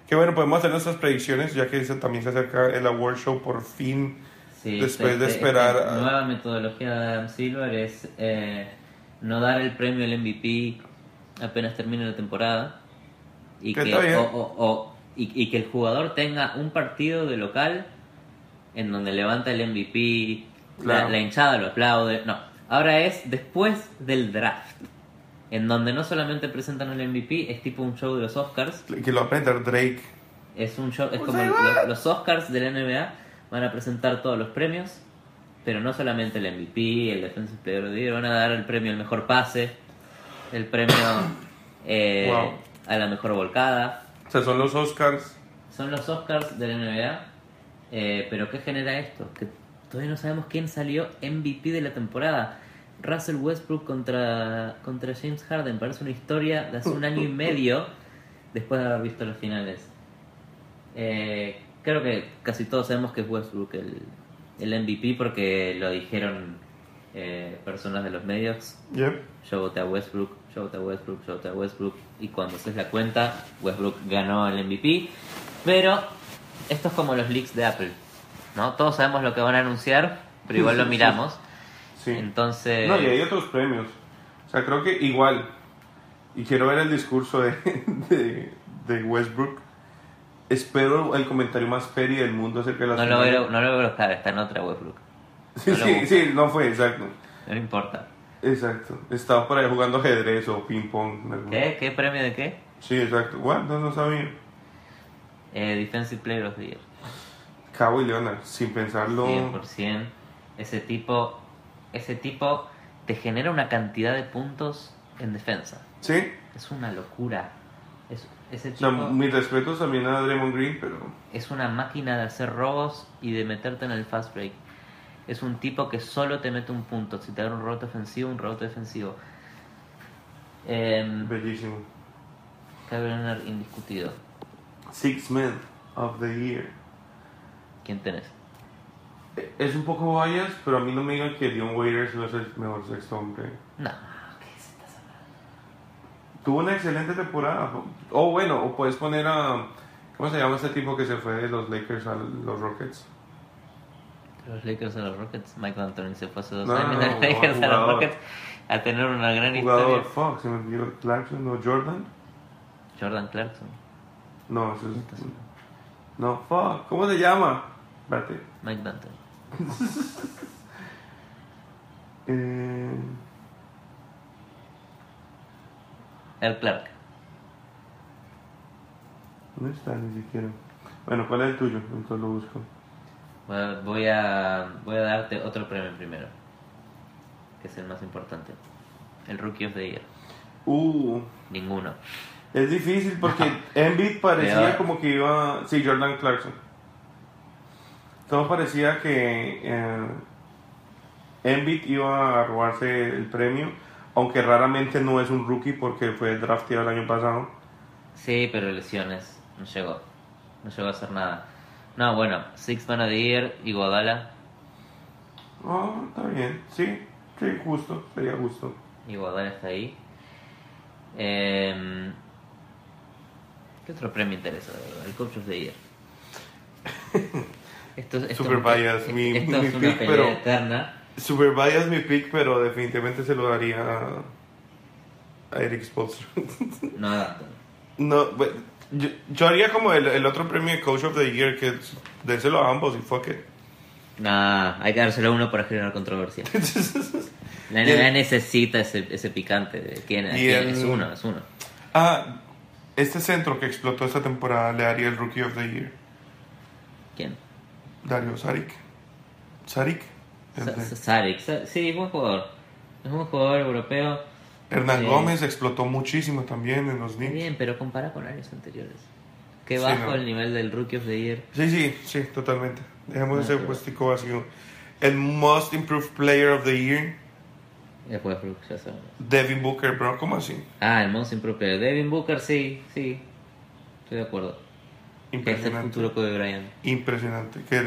Que bueno, podemos hacer nuestras predicciones, ya que también se acerca el Award Show por fin. Sí, Después de este- esperar esta a- nueva metodología de Adam Silver es eh, no dar el premio al MVP apenas termine la temporada y Que que, o- o- o- y, y que el jugador tenga un partido de local en donde levanta el MVP, Claro. la, la hinchada lo aplaude. No, ahora es después del draft, en donde no solamente presentan el MVP, es tipo un show de los Oscars, Que lo va a presentar Drake. es un show, es O como el- los, los Oscars de la NBA van a presentar todos los premios, pero no solamente el MVP, el Defensive Player of the Year, van a dar el premio al mejor pase, el premio eh, Wow. a la mejor volcada. O sea, son los Oscars. Son los Oscars de la NBA, eh, pero ¿qué genera esto? Que todavía no sabemos quién salió MVP de la temporada. Russell Westbrook contra, contra James Harden parece una historia de hace un año y medio después de haber visto las finales. Eh, creo que casi todos sabemos que es Westbrook el, el MVP porque lo dijeron eh, personas de los medios. Yep. Yo voté a Westbrook, yo voté a Westbrook, yo voté a Westbrook. Y cuando haces la cuenta, Westbrook ganó el MVP. Pero esto es como los leaks de Apple. ¿no? Todos sabemos lo que van a anunciar, pero igual lo miramos. Sí. Entonces, No, y hay otros premios. O sea, creo que igual. Y quiero ver el discurso de, de, de Westbrook. Espero el comentario más peri del mundo acerca de las no lo veo, no lo veo buscar, está en otra Westbrook. Sí, no sí, sí, no fue, exacto. No le importa. Exacto. Estaba por ahí jugando ajedrez o ping-pong. ¿Qué? ¿Qué premio de qué? Sí, exacto. What? No, no sabía. Eh, Defensive Player of the Year. Kawhi Leonard, sin pensarlo. 100%. Ese tipo, ese tipo te genera una cantidad de puntos en defensa. Sí. Es una locura. Es, ese tipo mis respetos también a Draymond Green, pero. es una máquina de hacer robos y de meterte en el fast break. Es un tipo que solo te mete un punto. Si te da un rebote ofensivo, un rebote defensivo. Eh, Bellísimo. Leonard indiscutido. Six Men of the Year. ¿Quién tenés? Es un poco bias, pero a mí no me digan que Dion Waiters no es el mejor sexto hombre. No, ¿qué se estás hablando? Tuvo una excelente temporada. O bueno, o puedes poner a. ¿Cómo se llama este tipo que se fue de los Lakers a los Rockets? Los Lakers a los Rockets. Mike D'Antoni se fue hace dos No, años no, de los no, Lakers a los. Rockets a tener una gran Jugador, historia. fuck, se me olvidó Clarkson o Jordan. Jordan Clarkson. No, eso es. No, fuck, ¿cómo se llama? Espérate. Mike D'Antoni. Eh, El Clark. ¿Dónde está? Ni siquiera. Bueno, ¿cuál es el tuyo? Entonces lo busco. Bueno, voy a, voy a darte otro premio primero. Que es el más importante. El Rookie of the Year. Uh, Ninguno. es difícil porque Embiid parecía Peor. como que iba. Sí, Jordan Clarkson. Todo parecía que eh, Embiid iba a robarse el premio, aunque raramente no es un rookie porque fue drafteado el año pasado. Sí, pero lesiones. No llegó. No llegó a hacer nada. No, bueno. Six Man of the Year, Iguodala. Oh, está bien, sí, sí, justo, sería justo. Iguodala está ahí. Em, ¿Qué otro premio interesa? El Coach of the Year. Esto, esto- Super bias, mi- esto mi es una pick, pero- eterna. Super bias mi pick, pero definitivamente se lo daría a, Eric Spoelstra. No adaptan. no, yo, yo haría como el, el otro premio de Coach of the Year, que es, déselo a ambos y fuck it. Nah, hay que dárselo a uno para generar controversia. La el- NBA necesita ese, ese picante. De quién, el- Es uno, es uno. ah, este centro que explotó esta temporada le daría el Rookie of the Year. ¿Quién? Dario Saric. Saric. Saric. Sa- Sí, buen jugador. Es un jugador europeo. Hernán Sí. Gómez explotó muchísimo también en los Knicks. bien, pero compara con años anteriores. Qué Sí, bajo no. el nivel del Rookie of the Year. Sí, sí, sí, totalmente. Dejemos Ah, ese puestico vacío. El Most Improved Player of the Year, Brooks, ya sabemos. Devin Booker, bro. ¿Cómo así? Ah, el Most Improved Player. Devin Booker, sí, sí. Estoy de acuerdo. Que es el Impresionante. futuro Kobe Bryant. Impresionante. Que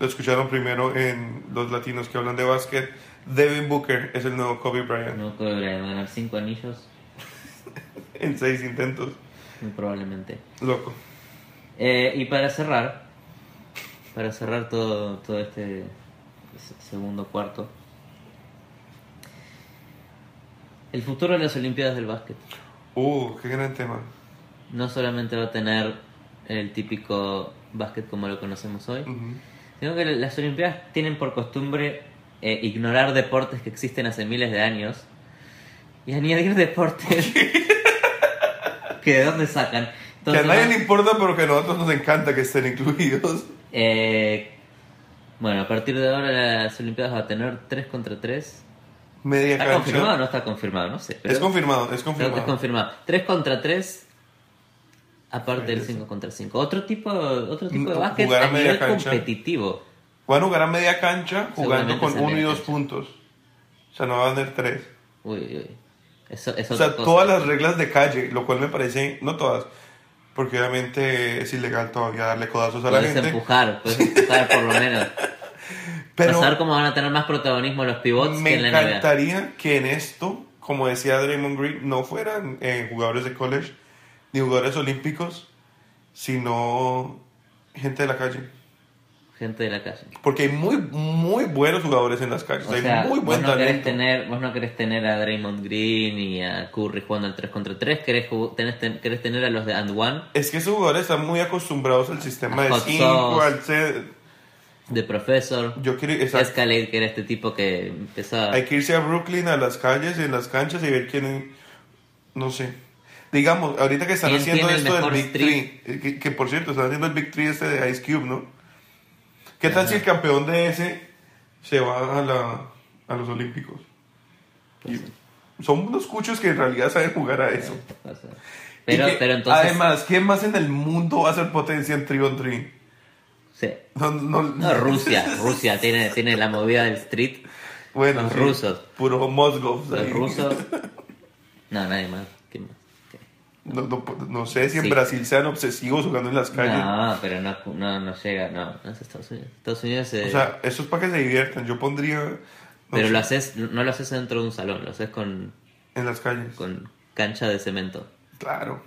lo escucharon primero en los latinos que hablan de básquet. Devin Booker es el nuevo Kobe Bryant. No Kobe Bryant va a ganar 5 anillos, En seis intentos. muy probablemente. Loco. Eh, y para cerrar, para cerrar todo, todo este se- segundo cuarto, el futuro de las Olimpiadas del básquet Uh, qué gran tema. no solamente va a tener el típico básquet como lo conocemos hoy, Ujú. sino que las Olimpiadas tienen por costumbre eh, ignorar deportes que existen hace miles de años y añadir deportes que de dónde sacan. que a Entonces, nadie le importa, pero que a nosotros nos encanta que estén incluidos. Eh, bueno, a partir de ahora las Olimpiadas va a tener 3 contra 3. Media ¿Está cancha. confirmado o no está confirmado? No sé. Pero Es confirmado, es Creo que confirmado. es confirmado. 3 contra 3, aparte del Sí, sí. 5 contra 5. Otro tipo, otro tipo de básquet jugar a media cancha. competitivo. Van a jugar a media cancha jugando con es a uno y media dos cancha. puntos. O sea, no van a tener tres. Uy, uy. Eso, es O sea, cosa. todas las reglas de calle, lo cual me parece, no todas, porque obviamente es ilegal todavía darle codazos a la Puedes gente. empujar, puedes empujar por lo menos. Pero ver cómo van a tener más protagonismo los pivots me que en la NBA. encantaría que en esto, como decía Draymond Green, no fueran eh, jugadores de college ni jugadores olímpicos, sino gente de la calle. Gente de la calle. Porque hay muy, muy buenos jugadores en las calles. O hay sea, muy buen vos, no querés talento. tener, vos no querés tener a Draymond Green y a Curry jugando al 3 contra 3, querés, tenés, ten- querés tener a los de And One, Es que esos jugadores están muy acostumbrados al sistema A de hot 5, sauce. al de Professor, Yo quiero. Escalade, que era este tipo que empezaba... Hay que irse a Brooklyn, a las calles, en las canchas y ver quién. No sé. Digamos, ahorita que están ¿Quién haciendo esto del Big? Three, eh, que, que por cierto, están haciendo el Big Three este de Ice Cube, ¿no? ¿Qué tal si el campeón de ese se va a, la, a los Olímpicos? Pues Y son unos cuchos que en realidad saben jugar a eso. Pero, que, pero entonces... Además, ¿quién más en el mundo va a hacer potencia en 3 on 3? sí. No, no, No, Rusia, Rusia tiene, tiene la movida del street. Bueno, Los sí, rusos. Puro. Los rusos... No, nadie más. No, no, no sé si en Sí. Brasil sean obsesivos jugando en las calles. No, pero no, no, no llega, no, no es Estados Unidos. Estados Unidos eh, O sea, eso es para que se diviertan. Yo pondría. pero sé, lo haces, no lo haces dentro de un salón, lo haces con, En las calles. con cancha de cemento. Claro.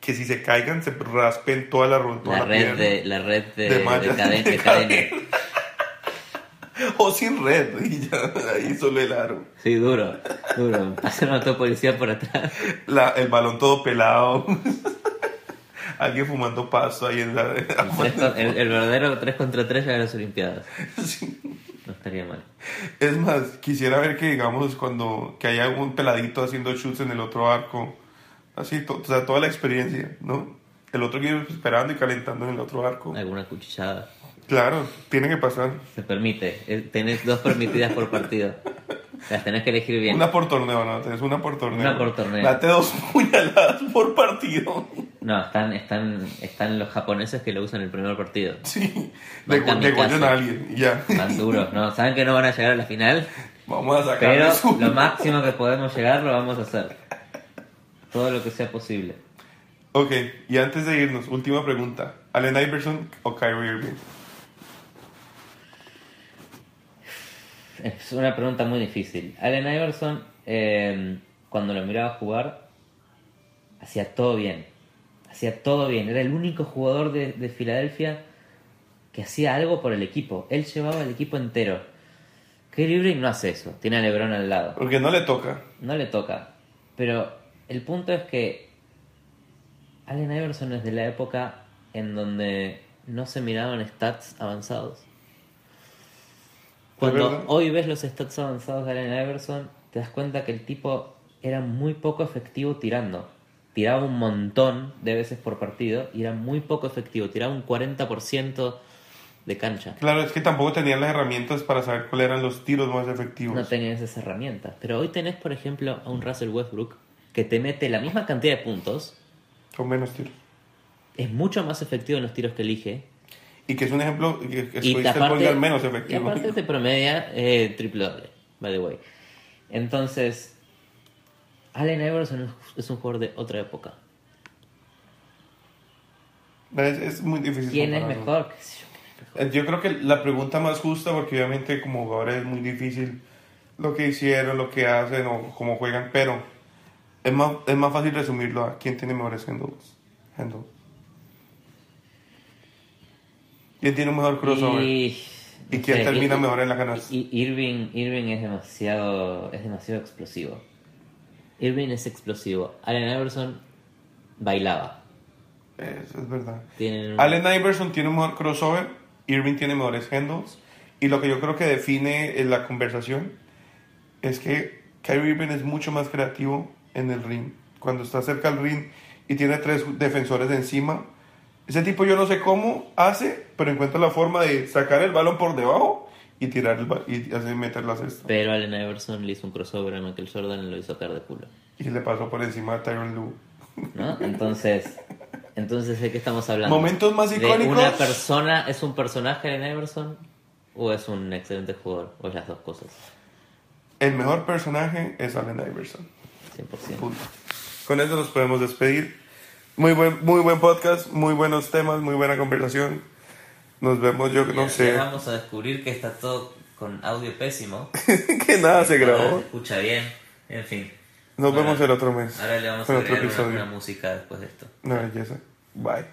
Que si se caigan, se raspen toda la, toda La la red de, la red de, De de, mallas, caden- de de cadena. O sin red. Y ya, ahí solo el aro. Sí, duro, duro. Pasa una policía por atrás. La, el balón todo pelado. Alguien fumando pasto ahí en la. El, con- el- el verdadero 3 contra 3 ya de las Olimpiadas. Sí. No estaría mal. Es más, quisiera ver que, digamos, cuando que haya un peladito haciendo shoots en el otro arco, así, to- o sea, toda la experiencia, ¿no? El otro equipo esperando y calentando en el otro arco. Alguna cuchillada. Claro, tiene que pasar. Se permite. Eh, Tenés dos permitidas por partido. Las tenés que elegir bien. Una por torneo, ¿no? Tenés una por torneo. Una por torneo. Date dos puñaladas por partido. No, están, están, están los japoneses que lo usan el primer partido. Sí, de kamikaze. a alguien y ya. Duros, ¿no? Saben que no van a llegar a la final, Vamos a sacar pero eso. lo máximo que podemos llegar lo vamos a hacer. Todo lo que sea posible. Ok, y antes de irnos, última pregunta. ¿Allen Iverson o Kyrie Irving? Es una pregunta muy difícil. Allen Iverson, eh, cuando lo miraba jugar, hacía todo bien. Hacía todo bien. Era el único jugador de, de Filadelfia que hacía algo por el equipo. Él llevaba el equipo entero. Kyrie Irving no hace eso. Tiene a LeBron al lado. Porque no le toca. No le toca. Pero el punto es que Allen Iverson es de la época en donde no se miraban stats avanzados. Cuando hoy ves los stats avanzados de Allen Iverson, te das cuenta que el tipo era muy poco efectivo tirando. Tiraba un montón de veces por partido y era muy poco efectivo. Tiraba un 40% de cancha. Claro, es que tampoco tenían las herramientas para saber cuáles eran los tiros más efectivos. No tenías esas herramientas. Pero hoy tenés, por ejemplo, a un Russell Westbrook que te mete la misma cantidad de puntos, Con menos tiros. es mucho más efectivo en los tiros que elige. Y que es un ejemplo que, que Y el aparte, menos y efectivo. aparte te promedia eh, triple doble, by the way. Entonces, Allen Iverson es- un jugador de otra época. Es, es muy difícil. ¿Quién es compararlo. mejor? ¿Qué sé yo, quién es mejor? Eh, Yo creo que la pregunta más justa, porque obviamente como jugadores es muy difícil lo que hicieron, lo que hacen o cómo juegan, pero es más, es más fácil resumirlo a quién tiene mejores handles. handles. ¿Quién tiene un mejor crossover? Y, ¿Y quién sé, termina mejor en la canasta? Irving, Irving es demasiado, es demasiado explosivo. Irving es explosivo. Allen Iverson bailaba. Eso es verdad. Tienen- Allen Iverson tiene un mejor crossover, Irving tiene mejores handles, y lo que yo creo que define en la conversación es que Kyrie Irving es mucho más creativo en el ring. Cuando está cerca al ring y tiene tres defensores encima, ese tipo yo no sé cómo hace, pero encuentra la forma de sacar el balón por debajo y tirar el y así meter la cesta. Pero Allen Iverson le hizo un crossover a Michael Jordan y lo hizo caer de culo. Y le pasó por encima a Tyron Lue. ¿No? Entonces, entonces ¿de qué estamos hablando? Momentos más ¿De icónicos. una persona es un personaje Allen Iverson o es un excelente jugador? O es las dos cosas, El mejor personaje es Allen Iverson. 100%. Punto. Con eso nos podemos despedir. Muy buen, muy buen podcast, muy buenos temas, muy buena conversación. Nos vemos, yo no sé. Ya vamos a descubrir que está todo con audio pésimo. que nada se grabó. Se escucha bien, en fin. Nos ahora, vemos el otro mes. Ahora le vamos a otro episodio. Una, una, música después de esto. Una belleza. Bye.